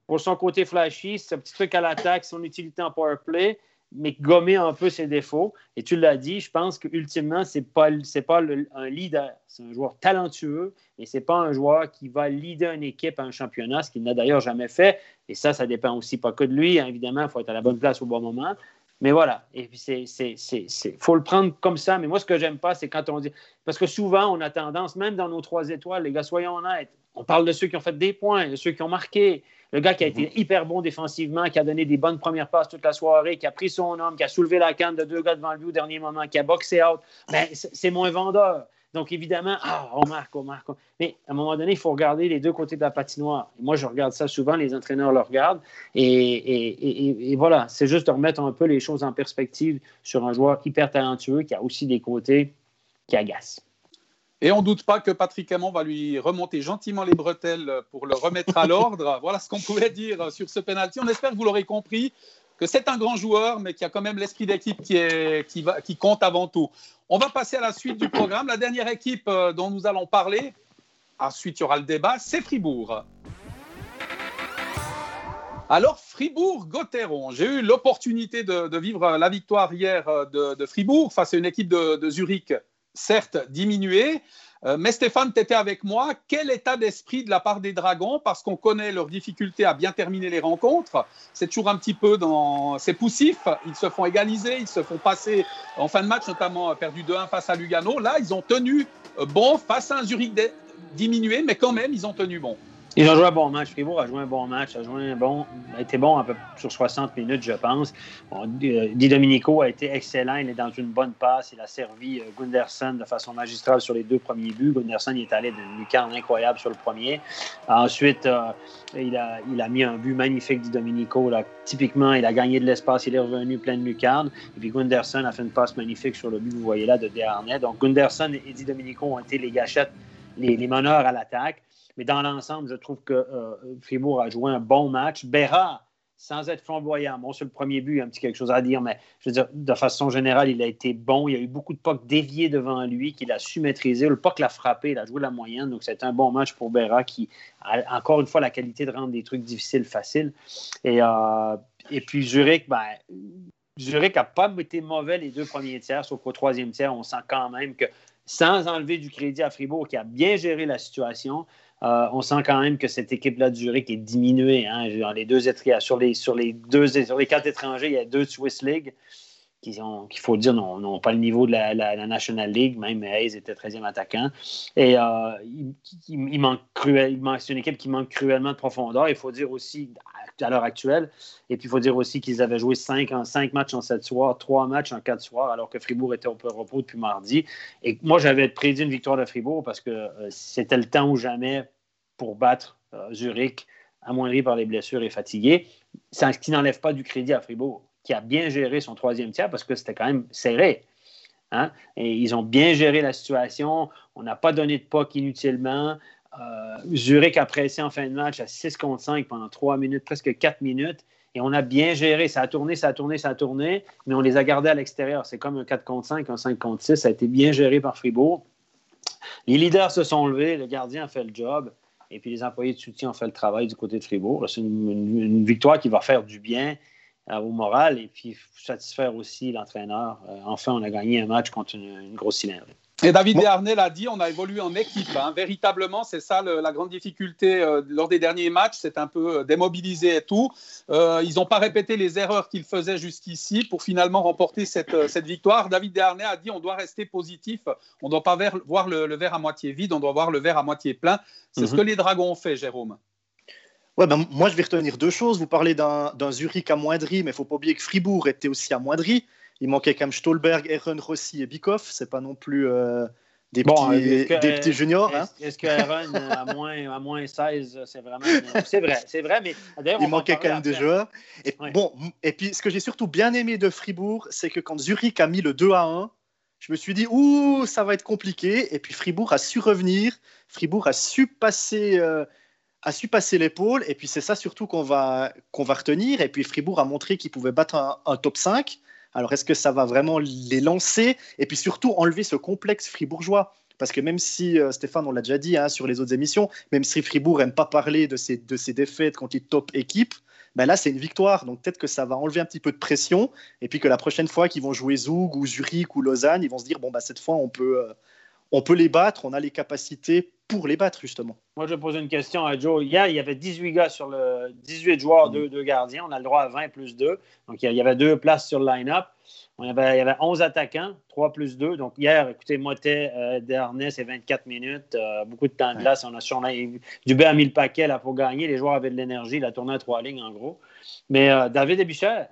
Pour son côté flashy, un petit truc à l'attaque, son utilité en power play, mais gommer un peu ses défauts. Et tu l'as dit, je pense qu'ultimement, ce n'est pas, pas un leader. C'est un joueur talentueux, mais ce n'est pas un joueur qui va leader une équipe à un championnat, ce qu'il n'a d'ailleurs jamais fait. Et ça, ça dépend aussi pas que de lui. Évidemment, il faut être à la bonne place au bon moment. Mais voilà. Et puis, c'est, c'est, faut le prendre comme ça. Mais moi, ce que j'aime pas, c'est quand on dit. Parce que souvent, on a tendance, même dans nos trois étoiles, les gars, soyons honnêtes, on parle de ceux qui ont fait des points, de ceux qui ont marqué. Le gars qui a été mhm. hyper bon défensivement, qui a donné des bonnes premières passes toute la soirée, qui a pris son homme, qui a soulevé la canne de deux gars devant lui au dernier moment, qui a boxé out, ben, c'est moins vendeur. Donc, évidemment, ah, on marque, on marque. Mais à un moment donné, il faut regarder les deux côtés de la patinoire. moi, je regarde ça souvent, les entraîneurs le regardent. Et, voilà, c'est juste de remettre un peu les choses en perspective sur un joueur hyper talentueux qui a aussi des côtés qui agacent. Et on ne doute pas que Patrick Hamon va lui remonter gentiment les bretelles pour le remettre à l'ordre. [laughs] voilà ce qu'on pouvait dire sur ce penalty. On espère que vous l'aurez compris que c'est un grand joueur, mais qui a quand même l'esprit d'équipe qui, qui, qui compte avant tout. On va passer à la suite du programme. La dernière équipe euh, dont nous allons parler, ensuite il y aura le débat, c'est Fribourg. Alors, Fribourg-Gotteron, j'ai eu l'opportunité de, vivre la victoire hier euh, de, Fribourg face à une équipe de Zurich, certes diminuée, euh, mais Stéphane, tu étais avec moi. Quel état d'esprit de la part des Dragons? Parce qu'on connaît leurs difficultés à bien terminer les rencontres. C'est toujours un petit peu dans. C'est poussif. Ils se font égaliser, ils se font passer en fin de match, notamment perdu 2-1 face à Lugano. Là, ils ont tenu euh, bon face à un Zurich diminué, mais quand même, ils ont tenu bon. Ils ont joué un bon match. Fribourg a joué un bon match, a joué un bon, a été bon un peu sur 60 minutes, je pense. Bon, Di Domenico a été excellent. Il est dans une bonne passe. Il a servi euh, Gunderson de façon magistrale sur les deux premiers buts. Gunderson est allé d'une lucarne incroyable sur le premier. Ensuite, euh, il, a, mis un but magnifique Di Domenico. Là. Typiquement, il a gagné de l'espace. Il est revenu plein de lucarnes. Et puis Gunderson a fait une passe magnifique sur le but, vous voyez là, de Desharnais. Donc Gunderson et Di Domenico ont été les gâchettes, les meneurs à l'attaque. Mais dans l'ensemble, je trouve que euh, Fribourg a joué un bon match. Berra, sans être flamboyant, bon, sur le premier but, il y a un petit quelque chose à dire, mais je veux dire, de façon générale, il a été bon. Il y a eu beaucoup de pucks déviés devant lui qu'il a su maîtriser. Le puck l'a frappé, il a joué la moyenne. Donc, c'était un bon match pour Berra qui a encore une fois la qualité de rendre des trucs difficiles faciles. Et, euh, et puis, Zurich, ben, Zurich n'a pas été mauvais les deux premiers tiers, sauf qu'au troisième tiers, on sent quand même que sans enlever du crédit à Fribourg, qui a bien géré la situation, euh, on sent quand même que cette équipe-là de Zurich est diminuée. Hein. les deux sur les, sur les deux sur les quatre étrangers, il y a deux Swiss League qui, qu'il faut dire, n'ont pas le niveau de la, National League. Même Hayes était 13e attaquant. Et euh, il, manque c'est une équipe qui manque cruellement de profondeur. Il faut dire aussi, à l'heure actuelle, et puis il faut dire aussi qu'ils avaient joué cinq, en, cinq matchs en sept soirs, trois matchs en quatre soirs, alors que Fribourg était au repos depuis mardi. Et moi, j'avais prédit une victoire de Fribourg parce que euh, c'était le temps ou jamais pour battre euh, Zurich, amoindri par les blessures et fatigué. Ce qui n'enlève pas du crédit à Fribourg qui a bien géré son troisième tiers parce que c'était quand même serré. Hein? Et ils ont bien géré la situation. On n'a pas donné de POC inutilement. Euh, Zurich a pressé en fin de match à 6 contre 5 pendant 3 minutes, presque 4 minutes. Et on a bien géré. Ça a tourné, ça a tourné, ça a tourné, mais on les a gardés à l'extérieur. C'est comme un 4 contre 5, un 5 contre 6. Ça a été bien géré par Fribourg. Les leaders se sont levés, le gardien a fait le job, et puis les employés de soutien ont fait le travail du côté de Fribourg. C'est une victoire qui va faire du bien au moral et puis satisfaire aussi l'entraîneur. Euh, enfin, on a gagné un match contre une, grosse synergie. Et David bon. l'a dit, on a évolué en équipe. Hein. Véritablement, c'est ça la grande difficulté euh, lors des derniers matchs. C'est un peu démobilisé et tout. ils n'ont pas répété les erreurs qu'ils faisaient jusqu'ici pour finalement remporter cette, cette victoire. David Desharnais a dit on doit rester positif. On ne doit pas voir le, verre à moitié vide, on doit voir le verre à moitié plein. C'est ce mhm. que les Dragons ont fait, Jérôme. Ouais, ben, moi, je vais retenir deux choses. Vous parlez d'un Zurich amoindri, mais il ne faut pas oublier que Fribourg était aussi amoindri. Il manquait quand même Stolberg, Aaron Rossi et Bikoff. Ce pas non plus euh, des, petits, euh, des petits juniors. Hein. Est-ce que Aaron, à, moins, à moins 16, c'est vraiment. C'est vrai, c'est vrai, mais Il manquait quand même des joueurs. Et, bon, et puis, ce que j'ai surtout bien aimé de Fribourg, c'est que quand Zurich a mis le 2 à 1, je me suis dit, ouh, ça va être compliqué. Et puis Fribourg a su revenir. Fribourg a su passer. Euh, a su passer l'épaule. Et puis c'est ça surtout qu'on va, qu'on va retenir. Et puis Fribourg a montré qu'il pouvait battre un, top 5. Alors est-ce que ça va vraiment les lancer? Et puis surtout enlever ce complexe fribourgeois parce que même si, euh, Stéphane, on l'a déjà dit hein, sur les autres émissions, même si Fribourg n'aime pas parler de ses, de ses défaites contre les top équipes, ben là, c'est une victoire. Donc peut-être que ça va enlever un petit peu de pression. Et puis que la prochaine fois qu'ils vont jouer Zoug ou Zurich ou Lausanne, ils vont se dire, bon, bah, cette fois, on peut, euh, on peut les battre, on a les capacités pour les battre, justement. Moi, je pose une question à Joe. Hier, il y avait 18 gars sur le 18 joueurs, mm. deux, gardiens. On a le droit à 20 plus 2. Donc, il y avait deux places sur le line-up. Il y, avait, il y avait 11 attaquants, 3 plus 2. Donc, hier, écoutez, Motet, euh, Dernay, c'est 24 minutes. Euh, beaucoup de temps de glace. On a sur Dubé a mis le paquet là, pour gagner. Les joueurs avaient de l'énergie. Il a tourné à trois lignes, en gros. Mais euh, David Ebicher,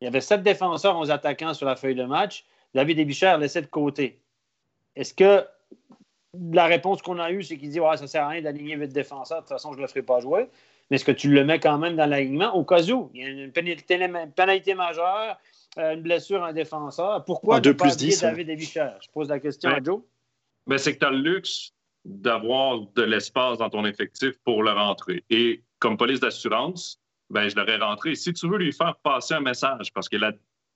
il y avait 7 défenseurs, 11 attaquants sur la feuille de match. David Ebicher laissait de côté. Est-ce que la réponse qu'on a eue, c'est qu'il dit ouais, ça sert à rien d'aligner votre défenseur, de toute façon, je ne le ferai pas jouer. Mais est-ce que tu le mets quand même dans l'alignement? Au cas où il y a une pénalité, majeure, euh, une blessure à un défenseur Pourquoi ne pas plus 10, David Evicher Je pose la question à Joe. Ben, c'est que tu as le luxe d'avoir de l'espace dans ton effectif pour le rentrer. Et comme police d'assurance, ben, je l'aurais rentré. Si tu veux lui faire passer un message, parce que la,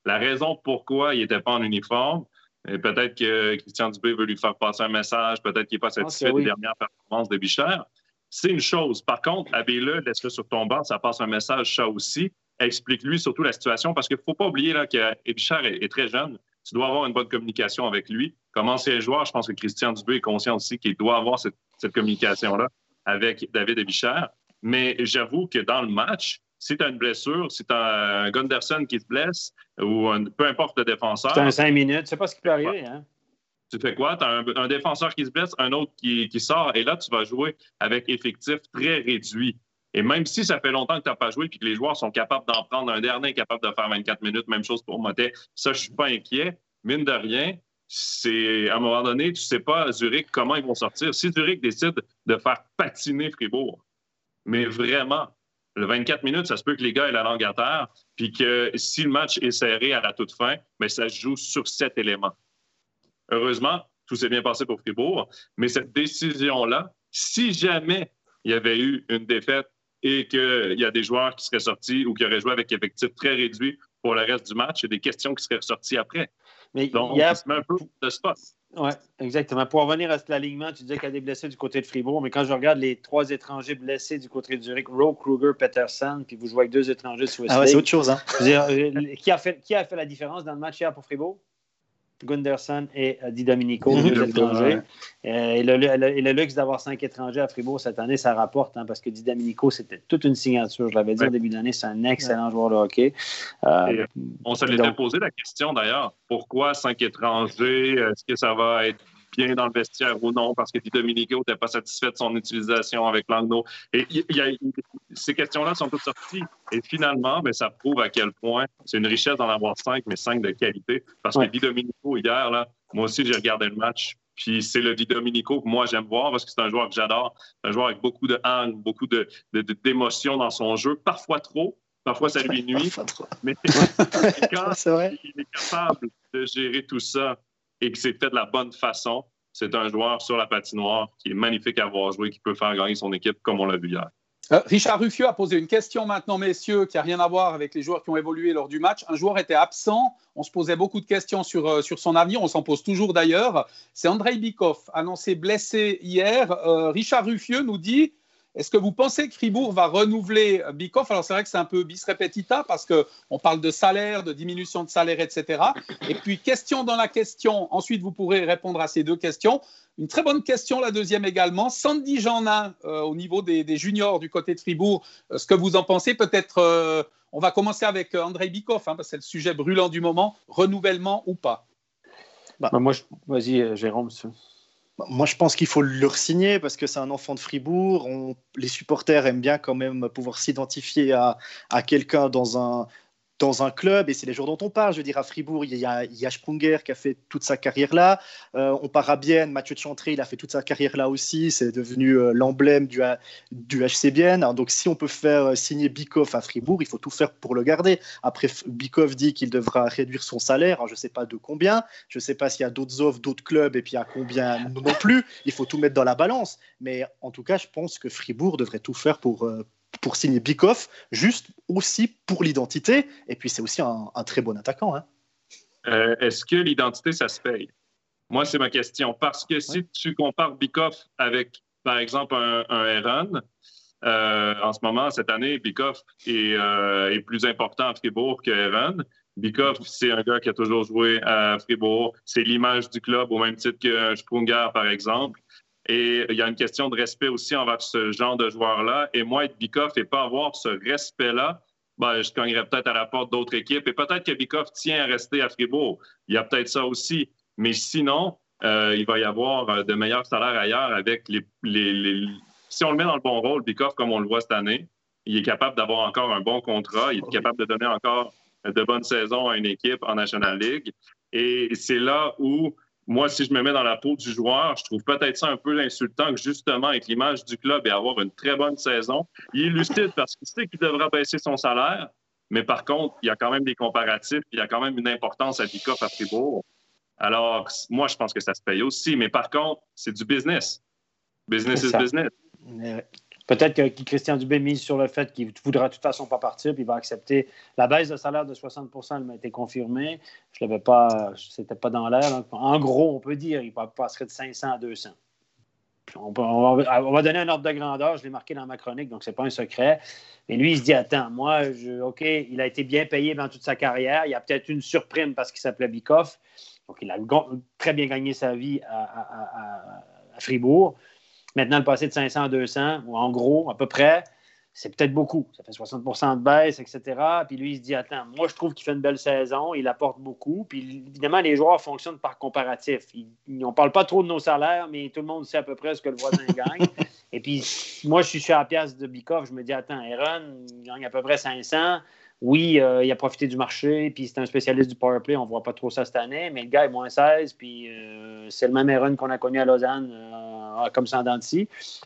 la raison pourquoi il n'était pas en uniforme, peut-être que Christian Dubé veut lui faire passer un message, peut-être qu'il n'est pas satisfait des dernières performances de Bichère. C'est une chose. Par contre, habille-le, laisse-le sur ton banc, ça passe un message, ça aussi. Explique-lui surtout la situation, parce qu'il ne faut pas oublier là, que Bichère est, très jeune. Tu dois avoir une bonne communication avec lui. Comme ancien joueur, je pense que Christian Dubé est conscient aussi qu'il doit avoir cette, communication-là avec David Bichère. Mais j'avoue que dans le match, si tu as une blessure, si tu as un Gunderson qui se blesse, ou peu importe le défenseur. C'est un cinq minutes, c'est pas ce qui peut arriver. Hein? Tu fais quoi? Tu as un, défenseur qui se blesse, un autre qui, qui, sort, et là, tu vas jouer avec effectif très réduit. Et même si ça fait longtemps que tu n'as pas joué et que les joueurs sont capables d'en prendre un dernier, capable de faire 24 minutes, même chose pour Motet, ça, je ne suis pas inquiet. Mine de rien, c'est à un moment donné, tu ne sais pas, Zurich, comment ils vont sortir. Si Zurich décide de faire patiner Fribourg, mais vraiment, le 24 minutes, ça se peut que les gars aient la langue à terre, puis que si le match est serré à la toute fin, mais ça se joue sur cet élément. Heureusement, tout s'est bien passé pour Fribourg, mais cette décision-là, si jamais il y avait eu une défaite et qu'il y a des joueurs qui seraient sortis ou qui auraient joué avec effectif très réduit pour le reste du match, il y a des questions qui seraient ressorties après. Mais Donc, il y a... un peu de spot. Oui, exactement. Pour revenir à cet alignement, tu disais qu'il y a des blessés du côté de Fribourg, mais quand je regarde les trois étrangers blessés du côté de Zurich, Rowe, Kruger, Peterson, puis vous jouez avec deux étrangers Swiss Ah ouais, c'est autre chose. Hein? Euh, qui, a fait, qui a fait la différence dans le match hier pour Fribourg? Gunderson et euh, Di Domenico, deux étrangers. Euh, et, le, luxe d'avoir cinq étrangers à Fribourg cette année, ça rapporte, hein, parce que Di Domenico, c'était toute une signature. Je l'avais dit au début de l'année, c'est un excellent joueur de hockey. Euh, on se l'était posé la question d'ailleurs. Pourquoi cinq étrangers? Est-ce que ça va être bien dans le vestiaire ou non parce que Di Domenico n'était pas satisfait de son utilisation avec Langno. Et ces questions-là sont toutes sorties. Et finalement, ben, ça prouve à quel point c'est une richesse d'en avoir cinq, mais cinq de qualité. Parce que Di Domenico, hier, là, moi aussi, j'ai regardé le match. Puis c'est le Di Domenico que moi j'aime voir parce que c'est un joueur que j'adore. Un joueur avec beaucoup de hangs, beaucoup de, d'émotions dans son jeu, parfois trop, parfois ça lui nuit. [laughs] mais [laughs] quand [laughs] il est capable de gérer tout ça et que c'est fait de la bonne façon, c'est un joueur sur la patinoire qui est magnifique à voir jouer, qui peut faire gagner son équipe comme on l'a vu hier. Euh, Richard Ruffieux a posé une question maintenant, messieurs, qui n'a rien à voir avec les joueurs qui ont évolué lors du match. Un joueur était absent. On se posait beaucoup de questions sur, euh, sur son avenir. On s'en pose toujours d'ailleurs. C'est Andrei Bikov, annoncé blessé hier. Euh, Richard Ruffieux nous dit est-ce que vous pensez que Fribourg va renouveler Bikoff Alors c'est vrai que c'est un peu bis repetita parce qu'on parle de salaire, de diminution de salaire, etc. Et puis question dans la question, ensuite vous pourrez répondre à ces deux questions. Une très bonne question, la deuxième également. Sandy Jeanin, euh, au niveau des, juniors du côté de Fribourg, euh, ce que vous en pensez? Peut-être, euh, on va commencer avec André Bikoff, hein, parce que c'est le sujet brûlant du moment, renouvellement ou pas? Bah, moi, vas-y, Jérôme. Moi, je pense qu'il faut le signer parce que c'est un enfant de Fribourg. les supporters aiment bien quand même pouvoir s'identifier à, à quelqu'un dans un, dans un club, et c'est les jours dont on parle. Je veux dire, à Fribourg, il y a, il Sprunger qui a fait toute sa carrière là. Euh, on part à Bienne, Mathieu de Chantré, il a fait toute sa carrière là aussi. C'est devenu euh, l'emblème du, du HC Bienne. donc, si on peut faire euh, signer Bikoff à Fribourg, il faut tout faire pour le garder. Après, Bikoff dit qu'il devra réduire son salaire. je ne sais pas de combien. Je ne sais pas s'il y a d'autres offres, d'autres clubs, et puis à combien non plus. Il faut tout mettre dans la balance. Mais en tout cas, je pense que Fribourg devrait tout faire pour, pour signer Bikoff, juste aussi pour l'identité. Et puis, c'est aussi un, très bon attaquant. Hein. Euh, est-ce que l'identité, ça se paye? Moi, c'est ma question. Parce que si tu compares Bikoff avec, par exemple, un, un euh, en ce moment, cette année, Bikoff euh, est, plus important à Fribourg que Heron. Bikoff, c'est un gars qui a toujours joué à Fribourg. C'est l'image du club au même titre que Sprunger, par exemple. Et il y a une question de respect aussi envers ce genre de joueur-là. Et moi, être Bikoff et pas avoir ce respect-là, ben, je cognerais peut-être à la porte d'autres équipes. Et peut-être que Bikoff tient à rester à Fribourg. Il y a peut-être ça aussi. Mais sinon, euh, il va y avoir euh, de meilleurs salaires ailleurs avec les, Si on le met dans le bon rôle, Bikoff, comme on le voit cette année, il est capable d'avoir encore un bon contrat. Il est capable de donner encore de bonnes saisons à une équipe en National League. Et c'est là où moi, si je me mets dans la peau du joueur, je trouve peut-être ça un peu insultant que justement, avec l'image du club et avoir une très bonne saison, il est lucide parce qu'il sait qu'il devra baisser son salaire, mais par contre, il y a quand même des comparatifs, il y a quand même une importance à Bicop à Fribourg. Alors, moi, je pense que ça se paye aussi, mais par contre, c'est du business. Business is business. Peut-être que Christian Dubé mise sur le fait qu'il ne voudra de toute façon pas partir, puis il va accepter la baisse de salaire de 60% Elle m'a été confirmée. Je l'avais pas, c'était pas dans l'air. En gros, on peut dire qu'il passerait de 500 à 200. On, va, donner un ordre de grandeur, je l'ai marqué dans ma chronique, donc ce n'est pas un secret. Mais lui, il se dit Attends, moi, je, OK, il a été bien payé dans toute sa carrière. Il y a peut-être une surprime parce qu'il s'appelait Bikoff. Donc, il a très bien gagné sa vie à Fribourg. Maintenant, le passer de 500 à 200, ou en gros, à peu près, c'est peut-être beaucoup. Ça fait 60% de baisse, etc. Puis lui, il se dit Attends, moi, je trouve qu'il fait une belle saison, il apporte beaucoup. Puis évidemment, les joueurs fonctionnent par comparatif. on ne parle pas trop de nos salaires, mais tout le monde sait à peu près ce que le voisin [laughs] gagne. Et puis, moi, je suis sur la pièce de Bikoff, je me dis Attends, Aaron, il gagne à peu près 500 oui, euh, il a profité du marché, puis c'est un spécialiste du power play. On voit pas trop ça cette année, mais le gars est moins 16, puis euh, c'est le même Aaron qu'on a connu à Lausanne, euh, comme ça en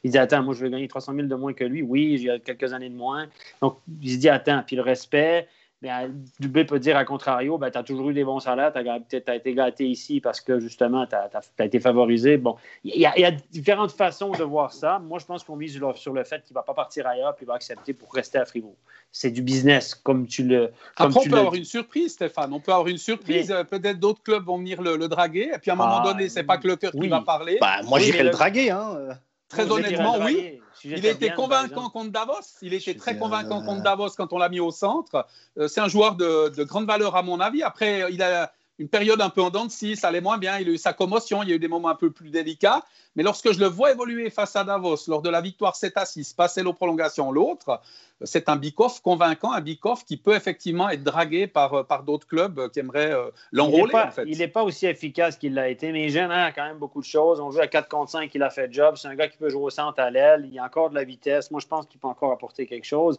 Il dit Attends, moi, je vais gagner 300 000 de moins que lui. Oui, j'ai quelques années de moins. Donc, il se dit Attends, puis le respect, ben, Dubé peut dire à contrario, ben, tu as toujours eu des bons salaires, tu as, été gâté ici parce que justement, tu as, été favorisé. Bon, il y, a différentes façons de voir ça. Moi, je pense qu'on mise sur le fait qu'il ne va pas partir ailleurs puis il va accepter pour rester à Fribourg. C'est du business, comme tu le. Après, on peut avoir une surprise, Stéphane. On peut avoir une surprise. Euh, peut-être d'autres clubs vont venir le, draguer. Et puis à un moment ah, donné, c'est pas que le cœur qui va parler. Bah, moi, j'irais le draguer. Hein. Très honnêtement, oui. Il était convaincant contre Davos. Il était très convaincant contre Davos quand on l'a mis au centre. Euh, c'est un joueur de, de, grande valeur, à mon avis. Après, il a une période un peu en dents de scie, ça allait moins bien, il a eu sa commotion, il y a eu des moments un peu plus délicats. Mais lorsque je le vois évoluer face à Davos lors de la victoire 7 à 6, passer aux prolongations l'autre, c'est un Bikoff convaincant, un Bikoff qui peut effectivement être dragué par, par d'autres clubs qui aimeraient euh, l'enrôler. Il n'est pas, aussi efficace qu'il l'a été, mais il génère quand même beaucoup de choses. On joue à 4 contre 5, il a fait job. C'est un gars qui peut jouer au centre à l'aile. Il a encore de la vitesse. Moi, je pense qu'il peut encore apporter quelque chose.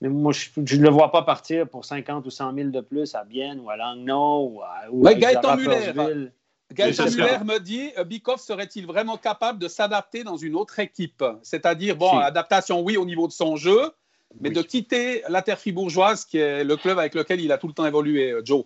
Mais moi, je ne le vois pas partir pour 50 ou 100 000 de plus à Bienne ou à Langnau ou à, ou Gaëtan Muller. Gaëtan Muller me dit euh, Bikoff serait-il vraiment capable de s'adapter dans une autre équipe? C'est-à-dire, bon, adaptation, oui, au niveau de son jeu, mais de quitter la terre fribourgeoise, qui est le club avec lequel il a tout le temps évolué, euh, Joe.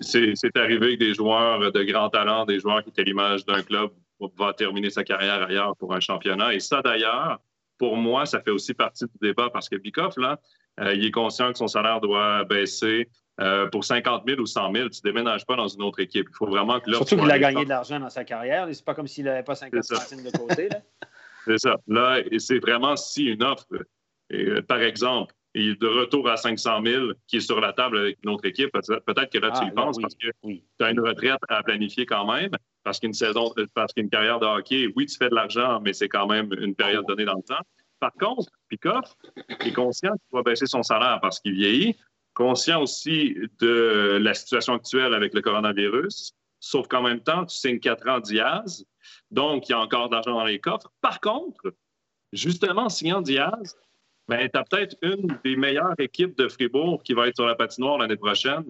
C'est arrivé avec des joueurs de grand talent, des joueurs qui étaient l'image d'un club pour pouvoir terminer sa carrière ailleurs pour un championnat. Et ça, d'ailleurs, pour moi, ça fait aussi partie du débat parce que Bikoff, là, euh, il est conscient que son salaire doit baisser. Euh, pour 50 000 ou 100 000, tu ne déménages pas dans une autre équipe. Il faut vraiment que Surtout qu'il a gagné de l'argent dans sa carrière. C'est pas comme s'il n'avait pas 50 centimes de côté. [laughs] c'est ça. Là, c'est vraiment si une offre, euh, par exemple, est de retour à 500 000 qui est sur la table avec une autre équipe, peut-être que là, tu y ah, penses parce que tu as une retraite à planifier quand même parce qu'une saison, parce qu'une carrière de hockey, oui, tu fais de l'argent, mais c'est quand même une période donnée dans le temps. Par contre, Pikoff est conscient qu'il doit baisser son salaire parce qu'il vieillit, conscient aussi de la situation actuelle avec le coronavirus, sauf qu'en même temps, tu signes quatre ans Diaz, donc il y a encore d'argent dans les coffres. Par contre, justement, en signant Diaz, ben, tu as peut-être une des meilleures équipes de Fribourg qui va être sur la patinoire l'année prochaine.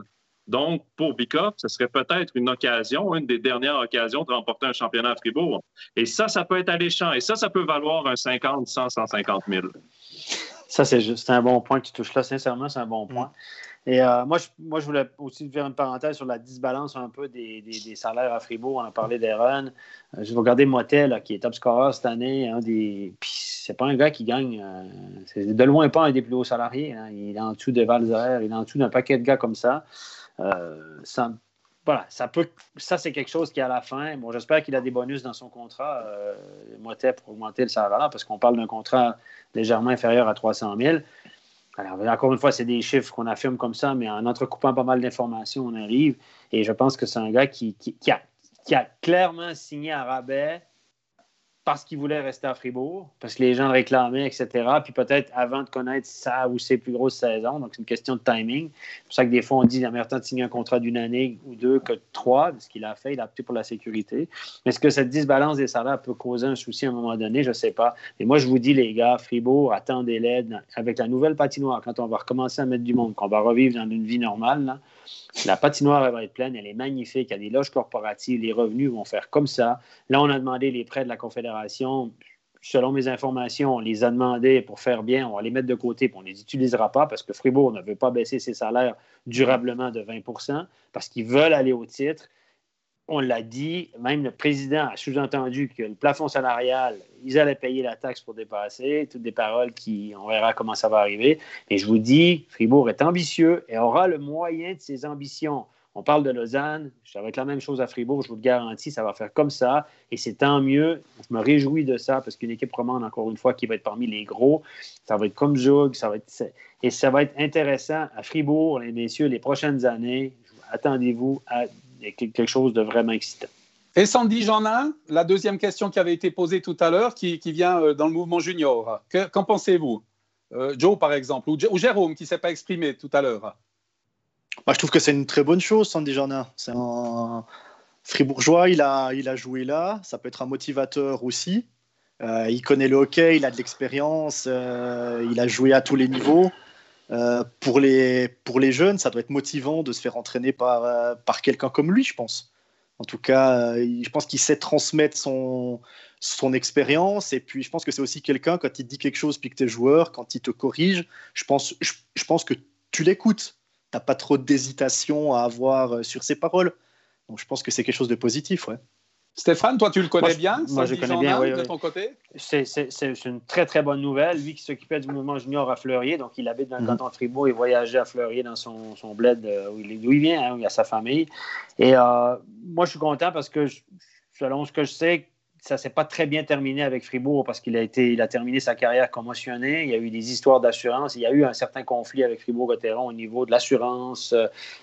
Donc, pour Bikoff, ce serait peut-être une occasion, une des dernières occasions de remporter un championnat à Fribourg. Et ça, ça peut être alléchant. Et ça, ça peut valoir un 50, 100, 150 000. Ça, c'est juste un bon point que tu touches là. Sincèrement, c'est un bon point. Et euh, moi, je, moi, je voulais aussi faire une parenthèse sur la disbalance un peu des, salaires à Fribourg. On a parlé d'Aaron. Euh, je vais regarder Motel, qui est top scorer cette année. Hein, des... C'est pas un gars qui gagne. Euh, c'est de loin pas un des plus hauts salariés. Hein. Il est en dessous de Valzer. Il est en dessous d'un paquet de gars comme ça. Ça, voilà, ça peut, ça c'est quelque chose qui à la fin. Bon, j'espère qu'il a des bonus dans son contrat, moitié pour augmenter le salaire, parce qu'on parle d'un contrat légèrement inférieur à 300 000. Alors, encore une fois, c'est des chiffres qu'on affirme comme ça, mais en entrecoupant pas mal d'informations, on arrive. Et je pense que c'est un gars qui, a, qui, a, clairement signé un rabais parce qu'il voulait rester à Fribourg, parce que les gens réclamaient, etc. Puis peut-être avant de connaître sa ou ses plus grosses saisons. Donc, c'est une question de timing. C'est pour ça que des fois, on dit, en même temps de signer un contrat d'une année ou deux que trois, ce qu'il a fait, il a opté pour la sécurité. Mais est-ce que cette disbalance des salaires peut causer un souci à un moment donné? Je ne sais pas. Mais moi, je vous dis, les gars, Fribourg, attendez-les avec la nouvelle patinoire, quand on va recommencer à mettre du monde, qu'on va revivre dans une vie normale, la patinoire va être pleine, elle est magnifique, il y a des loges corporatives, les revenus vont faire comme ça. Là, on a demandé les prêts de la Confédération. Selon mes informations, on les a demandés pour faire bien, on va les mettre de côté, puis on ne les utilisera pas parce que Fribourg ne veut pas baisser ses salaires durablement de 20 parce qu'ils veulent aller au titre on l'a dit, même le président a sous-entendu que le plafond salarial, ils allaient payer la taxe pour dépasser, toutes des paroles qui, on verra comment ça va arriver. Et je vous dis, Fribourg est ambitieux et aura le moyen de ses ambitions. On parle de Lausanne, ça va être la même chose à Fribourg, je vous le garantis, ça va faire comme ça, et c'est tant mieux. Je me réjouis de ça parce qu'une équipe romande, encore une fois, qui va être parmi les gros, ça va être comme Zug, ça va être, et ça va être intéressant à Fribourg, les messieurs, les prochaines années. Attendez-vous à quelque chose de vraiment excitant. Et Sandy Jeanin, la deuxième question qui avait été posée tout à l'heure, qui, vient euh, dans le mouvement junior. Qu'en pensez-vous? Joe, par exemple, ou, Jérôme, qui ne s'est pas exprimé tout à l'heure Moi, Je trouve que c'est une très bonne chose, Sandy Jardin. C'est un fribourgeois, il a, il a joué là, ça peut être un motivateur aussi. Euh, il connaît le hockey, il a de l'expérience, euh, il a joué à tous les niveaux. Euh, pour, les, pour les jeunes, ça doit être motivant de se faire entraîner par, par quelqu'un comme lui, je pense. En tout cas, je pense qu'il sait transmettre son, son expérience. Et puis, je pense que c'est aussi quelqu'un, quand il dit quelque chose, puis que tu es joueur, quand il te corrige, je pense, je, je pense que tu l'écoutes. Pas trop d'hésitation à avoir sur ses paroles. Donc, je pense que c'est quelque chose de positif, ouais. Stéphane, toi, tu le connais bien Moi, je connais bien, oui, de ton côté? C'est une très, très bonne nouvelle. Lui qui s'occupait du mouvement junior à Fleurier, donc il habite dans le mhm. canton de Fribourg et voyageait à Fleurier dans son, son bled euh, où il, il vient, hein, où il a sa famille. Et euh, moi, je suis content parce que, selon ce que je sais, ça s'est pas très bien terminé avec Fribourg parce qu'il a, terminé sa carrière commotionné. Il y a eu des histoires d'assurance. Il y a eu un certain conflit avec Fribourg-Gotteron au niveau de l'assurance.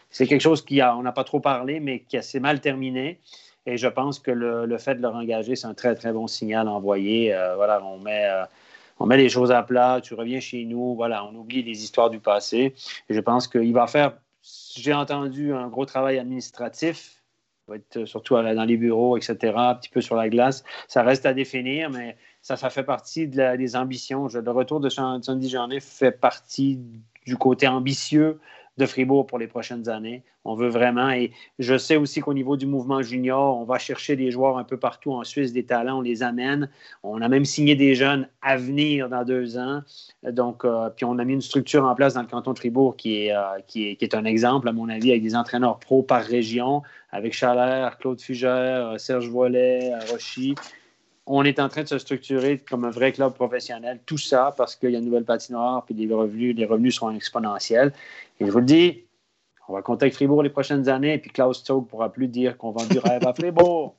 C'est quelque chose qu'on n'a pas trop parlé, mais qui s'est mal terminé. Et je pense que le, fait de le engager, c'est un très, très bon signal envoyé. Euh, voilà, on met, euh, on met les choses à plat, tu reviens chez nous, voilà, on oublie les histoires du passé. Et je pense qu'il va faire, j'ai entendu, un gros travail administratif. Va être surtout dans les bureaux, etc., un petit peu sur la glace. Ça reste à définir, mais ça, ça fait partie de des ambitions. le retour de Sandy Journée fait partie du côté ambitieux de Fribourg pour les prochaines années. On veut vraiment, et je sais aussi qu'au niveau du mouvement junior, on va chercher des joueurs un peu partout en Suisse, des talents, on les amène. On a même signé des jeunes à venir dans deux ans. Donc, euh, puis on a mis une structure en place dans le canton de Fribourg qui est, euh, qui est, qui est un exemple, à mon avis, avec des entraîneurs pro par région, avec Chalère, Claude Fugère, Serge Volet, Rochy on est en train de se structurer comme un vrai club professionnel. Tout ça parce qu'il y a une nouvelle patinoire, puis les revenus, les revenus sont exponentiels. Et je vous le dis, on va compter avec Fribourg les prochaines années, et puis Klaus ne pourra plus dire qu'on vend du rêve à [laughs] Fribourg.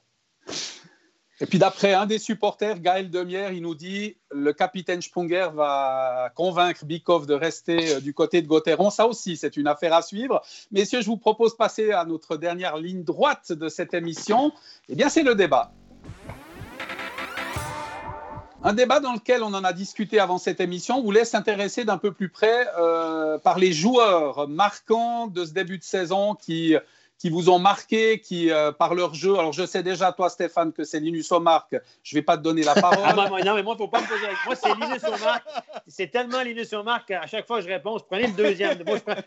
Et puis d'après un des supporters, Gaël Demière, il nous dit le capitaine Sprunger va convaincre Bikov de rester euh, du côté de Gauthieron. Ça aussi, c'est une affaire à suivre. Messieurs, je vous propose de passer à notre dernière ligne droite de cette émission. Eh bien, c'est le débat. Un débat dans lequel on en a discuté avant cette émission vous laisse s'intéresser d'un peu plus près euh, par les joueurs marquants de ce début de saison qui qui vous ont marqué, qui euh, par leur jeu. Alors je sais déjà toi Stéphane que c'est Linus Omark. Je vais pas te donner la [laughs] parole. ah, non, mais moi faut pas me poser. Moi c'est Linus Omark. C'est tellement Linus Omark qu'à chaque fois je réponds, je prenais le deuxième.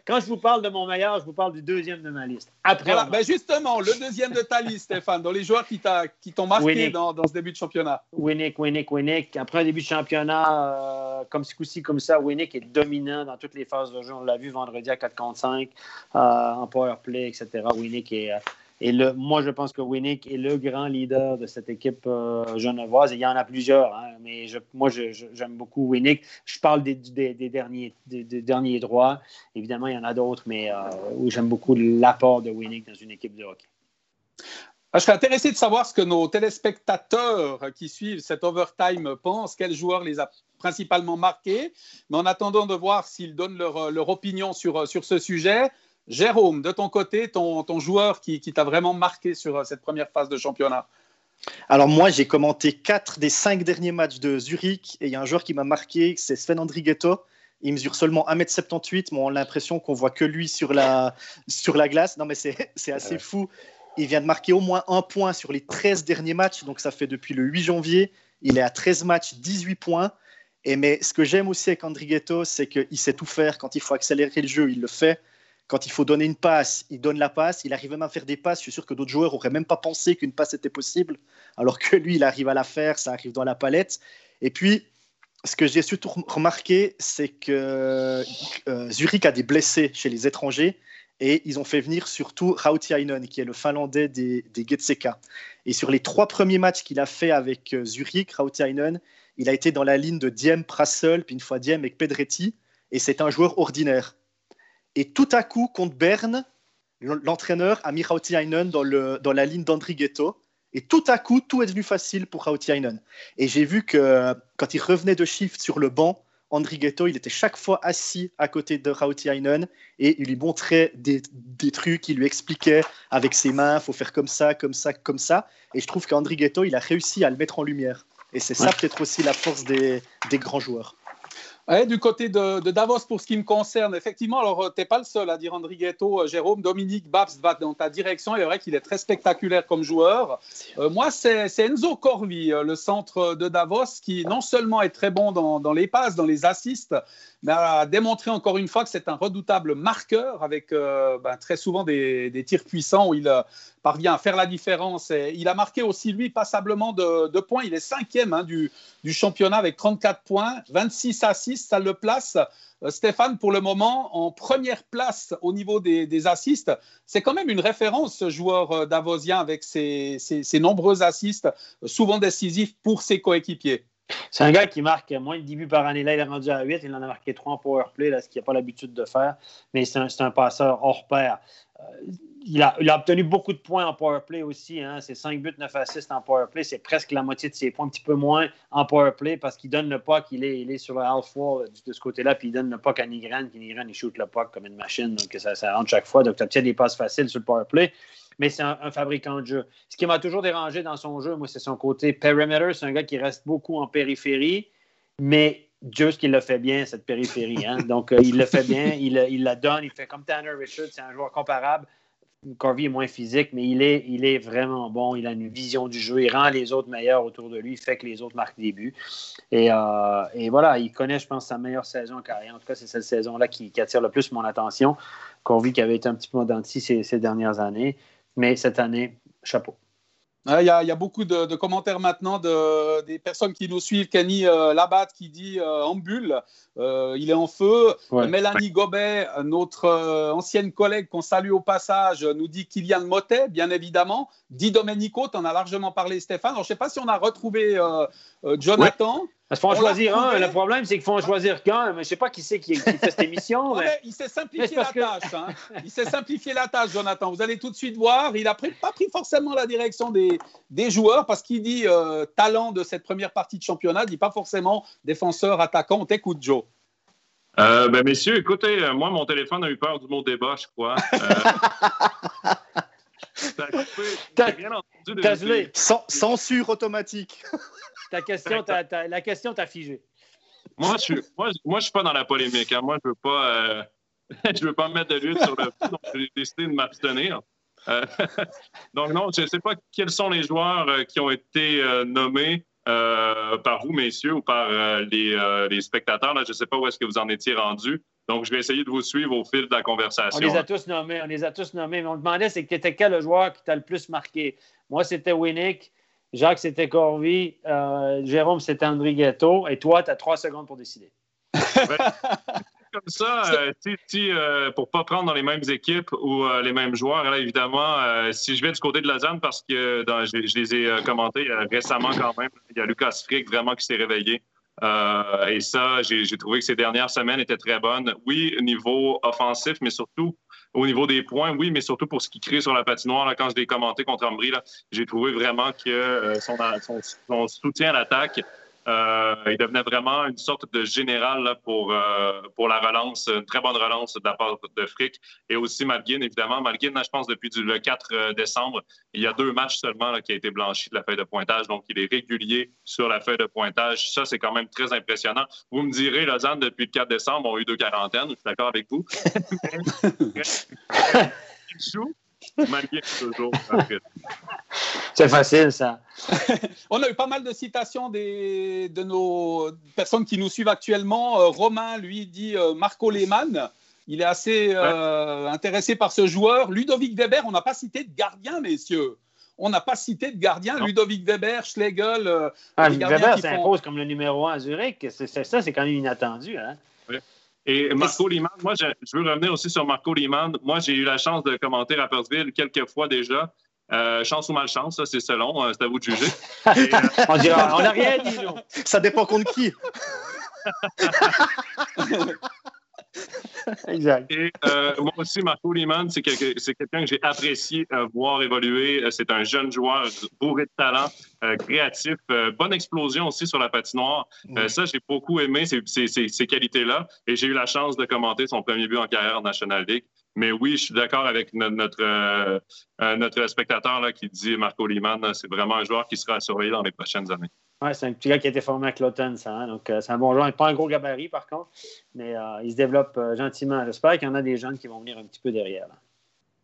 Quand je vous parle de mon meilleur, je vous parle du deuxième de ma liste. Après. Voilà. Ben justement, le deuxième de ta liste, Stéphane, dans les joueurs qui t'ont marqué dans, dans, ce début de championnat. Winnick, Winnick, Winnick. Après un début de championnat euh, comme ce coup-ci, comme ça, Winnick est dominant dans toutes les phases de jeu. On l'a vu vendredi à 4 contre 5 euh, en power play, etc. Winnick est. Euh, et le, moi, je pense que Winnick est le grand leader de cette équipe euh, genevoise. il y en a plusieurs, hein, mais moi, j'aime beaucoup Winnick. Je parle des, derniers, droits. Évidemment, il y en a d'autres, mais euh, j'aime beaucoup l'apport de Winnick dans une équipe de hockey. Ah, je serais intéressé de savoir ce que nos téléspectateurs qui suivent cet overtime pensent, quel joueur les a principalement marqués? Mais en attendant de voir s'ils donnent leur, opinion sur ce sujet, Jérôme, de ton côté, ton, joueur qui, t'a vraiment marqué sur euh, cette première phase de championnat? Alors moi, j'ai commenté quatre des cinq derniers matchs de Zurich et il y a un joueur qui m'a marqué, c'est Sven Andrighetto. Il mesure seulement 1m78, mais on a l'impression qu'on voit que lui sur la, sur la glace. Non mais c'est assez fou. Il vient de marquer au moins un point sur les 13 derniers matchs, donc ça fait depuis le 8 janvier. Il est à 13 matchs, 18 points. Et mais ce que j'aime aussi avec Andrighetto, c'est qu'il sait tout faire. Quand il faut accélérer le jeu, il le fait. Quand il faut donner une passe, il donne la passe. Il arrive même à faire des passes. Je suis sûr que d'autres joueurs n'auraient même pas pensé qu'une passe était possible. Alors que lui, il arrive à la faire. Ça arrive dans la palette. Et puis, ce que j'ai surtout remarqué, c'est que euh, Zurich a des blessés chez les étrangers. Et ils ont fait venir surtout Rautiainen, qui est le Finlandais des, des Getseka. Et sur les trois premiers matchs qu'il a fait avec euh, Zurich, Rautiainen, il a été dans la ligne de Diem, Prassel, puis une fois Diem avec Pedretti. Et c'est un joueur ordinaire. Et tout à coup, contre Berne, l'entraîneur a mis Rautiainen dans, le, dans la ligne d'Andri Ghetto. Et tout à coup, tout est devenu facile pour Rautiainen. Et j'ai vu que quand il revenait de shift sur le banc, Andri Ghetto, il était chaque fois assis à côté de Rautiainen et il lui montrait des, des, trucs, il lui expliquait avec ses mains, il faut faire comme ça, comme ça, comme ça. Et je trouve qu'Andri Ghetto, il a réussi à le mettre en lumière. Et c'est ça peut-être aussi la force des, des grands joueurs. Du côté de, Davos, pour ce qui me concerne, effectivement, alors euh, tu n'es pas le seul à dire André Ghetto, euh, Jérôme, Dominique Babs va dans ta direction. Il est vrai qu'il est très spectaculaire comme joueur. Euh, moi, c'est Enzo Corvi, le centre de Davos, qui non seulement est très bon dans, les passes, dans les assists, mais a démontré encore une fois que c'est un redoutable marqueur avec ben, très souvent des, des, tirs puissants où il parvient à faire la différence. Et il a marqué aussi, lui, passablement de, points. Il est cinquième hein, du, championnat avec 34 points, 26 assists. Ça le place, euh, Stéphane, pour le moment, en première place au niveau des, assists. C'est quand même une référence, ce joueur euh, davosien, avec ses, nombreux assists, euh, souvent décisifs pour ses coéquipiers. C'est un gars qui marque moins de 10 buts par année. Là, il est rendu à 8. Il en a marqué 3 en power play, là, ce qu'il n'a pas l'habitude de faire. Mais c'est un, un, passeur hors pair il a, obtenu beaucoup de points en power play aussi. Hein. C'est 5 buts, 9 assists en power play. C'est presque la moitié de ses points, un petit peu moins en power play parce qu'il donne le puck. Il est, il est sur le half wall de ce côté-là, puis il donne le puck à Nigran. Nigran, il shoot le puck comme une machine. Donc ça, ça rentre chaque fois. Donc tu obtiens des passes faciles sur le power play. Mais c'est un, fabricant de jeu. Ce qui m'a toujours dérangé dans son jeu, moi, c'est son côté perimeter. C'est un gars qui reste beaucoup en périphérie, mais Dieu, ce qu'il le fait bien, cette périphérie. Hein. [laughs] Donc, euh, il le fait bien, il, il, la donne, il fait comme Tanner Richards, c'est un joueur comparable. Corby est moins physique, mais il est, il est vraiment bon. Il a une vision du jeu. Il rend les autres meilleurs autour de lui. Il fait que les autres marquent des buts. Et, euh, et voilà, il connaît, je pense, sa meilleure saison en carrière. En tout cas, c'est cette saison-là qui, attire le plus mon attention. Corby qui avait été un petit peu en ces, ces dernières années. Mais cette année, chapeau. Il y, a, beaucoup de, commentaires maintenant de, des personnes qui nous suivent. Kenny euh, Labatte qui dit euh, en bulle, euh, il est en feu. Mélanie Gobet, notre ancienne collègue qu'on salue au passage, nous dit Kylian Motet, bien évidemment. Di Domenico, tu en as largement parlé, Stéphane. je ne sais pas si on a retrouvé Jonathan. Qu'il faut en choisir un. Le problème, c'est qu'il faut en choisir qu'un. Mais je ne sais pas qui c'est qui, fait cette émission. Il s'est [laughs] simplifié la tâche. Hein. Il s'est simplifié la tâche, Jonathan. Vous allez tout de suite voir. Il n'a pas pris forcément la direction des, des joueurs parce qu'il dit euh, talent de cette première partie de championnat, il dit pas forcément défenseur, attaquant. On t'écoute, Joe. Euh, ben, messieurs, écoutez, euh, moi, mon téléphone a eu peur du mot débat, je crois. [laughs] Censure automatique. Ta question, la question t'a figé. Moi, je ne moi, moi, je suis pas dans la polémique. Hein. Moi, je veux pas, euh, [laughs] je veux pas me mettre de l'huile sur le feu, donc j'ai décidé de m'abstenir. Euh, [laughs] donc non, je ne sais pas quels sont les joueurs euh, qui ont été nommés par vous, messieurs, ou par les, les, spectateurs. Là, je ne sais pas où est-ce que vous en étiez rendus. Donc, je vais essayer de vous suivre au fil de la conversation. On les a tous nommés. On les a tous nommés. Mais on demandait, c'est que quel le joueur qui t'a le plus marqué? Moi, c'était Winnick. Jacques, c'était Corvi. Euh, Jérôme, c'était André Ghetto. Et toi, tu as trois secondes pour décider. Ben, [laughs] comme ça, euh, euh, pour ne pas prendre dans les mêmes équipes ou les mêmes joueurs, là, évidemment, si je vais du côté de Lausanne, parce que je, les ai commentés récemment quand même, il y a Lucas Frick vraiment qui s'est réveillé. Et ça, j'ai trouvé que ces dernières semaines étaient très bonnes. Oui, au niveau offensif, mais surtout au niveau des points, oui, mais surtout pour ce qu'il crée sur la patinoire. Quand je l'ai commenté contre Ambry, j'ai trouvé vraiment que euh, son, soutien à l'attaque euh, il devenait vraiment une sorte de général pour, euh, pour la relance, une très bonne relance de la part de Frick. Et aussi Malguin, évidemment. Malguin, je pense, depuis le 4 euh, décembre, il y a deux matchs seulement qui a été blanchi de la feuille de pointage. Donc, il est régulier sur la feuille de pointage. Ça, c'est quand même très impressionnant. Vous me direz, Lausanne, depuis le 4 décembre, ont eu deux quarantaines. Je suis d'accord avec vous. [laughs] [laughs] [laughs] C'est facile, ça. [laughs] On a eu pas mal de citations des, de nos personnes qui nous suivent actuellement. Euh, Romain, lui, dit euh, Marco Lehmann. Il est assez euh, intéressé par ce joueur. Ludovic Weber, on n'a pas cité de gardien, messieurs. On n'a pas cité de gardien. Ludovic Weber, Schlegel. Ah, Weber s'impose comme le numéro un à Zurich. C'est, ça, c'est quand même inattendu. Hein? Et Marco Liman, moi, je, veux revenir aussi sur Marco Liman. Moi, j'ai eu la chance de commenter Rappersville quelques fois déjà. Euh, chance ou malchance, ça, c'est selon, euh, c'est à vous de juger. [laughs] Euh, on n'a rien dit, nous. Ça dépend contre qui. [laughs] [laughs] exact. Et euh, moi aussi, Marco Liman, c'est quelqu'un que j'ai apprécié euh, voir évoluer. Euh, c'est un jeune joueur bourré de talent, créatif, bonne explosion aussi sur la patinoire. ça, j'ai beaucoup aimé ces, qualités-là. Et j'ai eu la chance de commenter son premier but en carrière en National League. Mais oui, je suis d'accord avec notre, notre, spectateur là, qui dit Marco Liman, c'est vraiment un joueur qui sera surveillé dans les prochaines années. Ouais, c'est un petit gars qui a été formé à Cloton, ça. Hein. donc, euh, c'est un bon joueur. Pas un gros gabarit, par contre, mais euh, il se développe euh, gentiment. J'espère qu'il y en a des jeunes qui vont venir un petit peu derrière.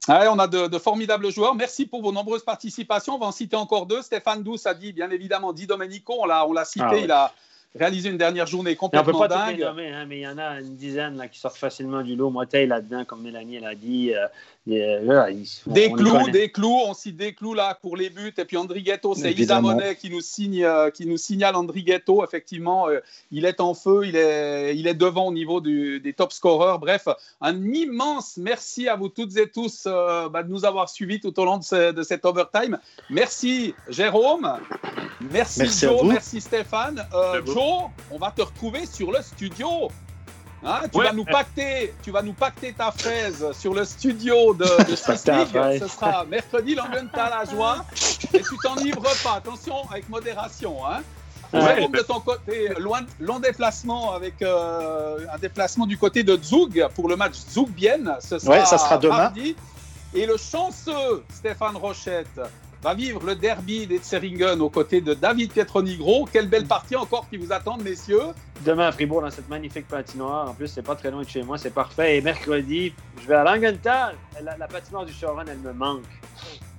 on a de, formidables joueurs. Merci pour vos nombreuses participations. On va en citer encore deux. Stéphane Douce a dit, bien évidemment, Di Domenico. On l'a, cité. Ah il a réaliser une dernière journée complètement on peut pas dingue. hein, mais il y en a une dizaine là, qui sortent facilement du lot. Motel là-dedans, comme Mélanie l'a dit. Euh, des clous, des clous, on cite des clous là pour les buts. Et puis Andrighetto, c'est Isa Monet qui nous, signe, euh, qui nous signale Andrighetto. Effectivement, euh, il est en feu, il est, il est devant au niveau des top scorers. Bref, un immense merci à vous toutes et tous bah, de nous avoir suivis tout au long de, de cet overtime. Merci Jérôme, merci, Joe, merci Stéphane. Joe, on va te retrouver sur le studio. Hein, tu, vas nous pacter, tu vas nous pacter ta fraise sur le studio de, [laughs] de Ce sera mercredi, l'Angunta la joie. Et tu t'en livres pas. Attention, avec modération. Hein. de ton côté, loin, long déplacement avec euh, un déplacement du côté de Zug pour le match Zug-Bienne. Ce sera, ça sera demain. Mardi. Et le chanceux Stéphane Rochette va vivre le derby des Tseringen aux côtés de David Pietronigro. Quelle belle partie encore qui vous attend, messieurs. Demain à Fribourg, dans cette magnifique patinoire. En plus, c'est pas très loin de chez moi, c'est parfait. Et mercredi, je vais à Langenthal. La, patinoire du Choron, elle me manque.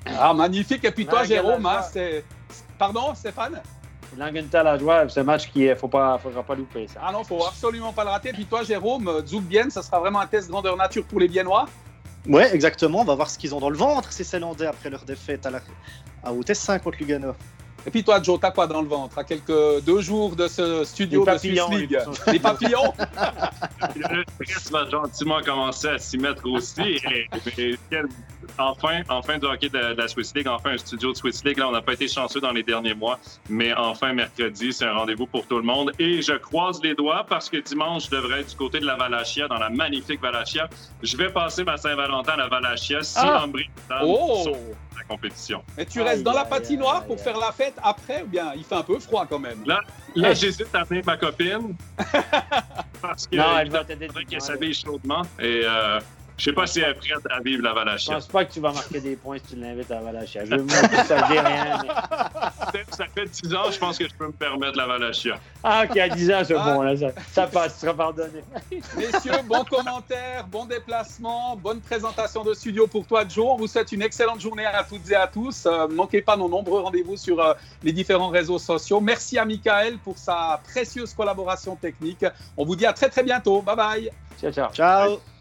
Ah, magnifique. Et puis toi, Jérôme, hein, c'est... Pardon, Stéphane? Langenthal à joie, c'est un match qu'il ne faudra pas louper. Ça. Ah non, il ne faut absolument pas le rater. Et puis toi, Jérôme, Zug ça sera vraiment un test grandeur nature pour les Biennois Ouais, exactement. On va voir ce qu'ils ont dans le ventre, ces Célandais, après leur défaite à, la... à 5 contre Lugano. Et puis toi, Joe, t'as quoi dans le ventre? À quelques deux jours de ce studio de Swiss League Les papillons [laughs] Le presse va gentiment commencer à s'y mettre aussi. enfin, enfin du hockey de, la Swiss League, enfin un studio de Swiss League. Là, on n'a pas été chanceux dans les derniers mois, mais enfin mercredi, c'est un rendez-vous pour tout le monde. Et je croise les doigts parce que dimanche, je devrais être du côté de la Valachia, dans la magnifique Valachia. Je vais passer ma Saint-Valentin à la Valachia si ah! oh! La compétition. Mais tu restes dans la patinoire pour faire la fête après ou bien il fait un peu froid quand même? Là, là j'hésite à amener ma copine. [laughs] parce que non, elle va t'aider. qu'elle s'habille chaudement. Et euh, je sais pas si elle est prête à vivre la Valachia. Je pense pas que tu vas marquer des points si tu l'invites à la Valachia. Je veux [laughs] que ça ne rien. Ça fait 10 ans, je pense que je peux me permettre la Valachia. Ah, ok, à 10 ans, c'est bon. Là, ça, passe, tu seras pardonné. [laughs] Messieurs, bon commentaire, bon déplacement, bonne présentation de studio pour toi, Joe. On vous souhaite une excellente journée à toutes et à tous. Euh, ne manquez pas nos nombreux rendez-vous sur euh, les différents réseaux sociaux. Merci à Michael pour sa précieuse collaboration technique. On vous dit à très très bientôt. Bye bye. Ciao, ciao. Ciao.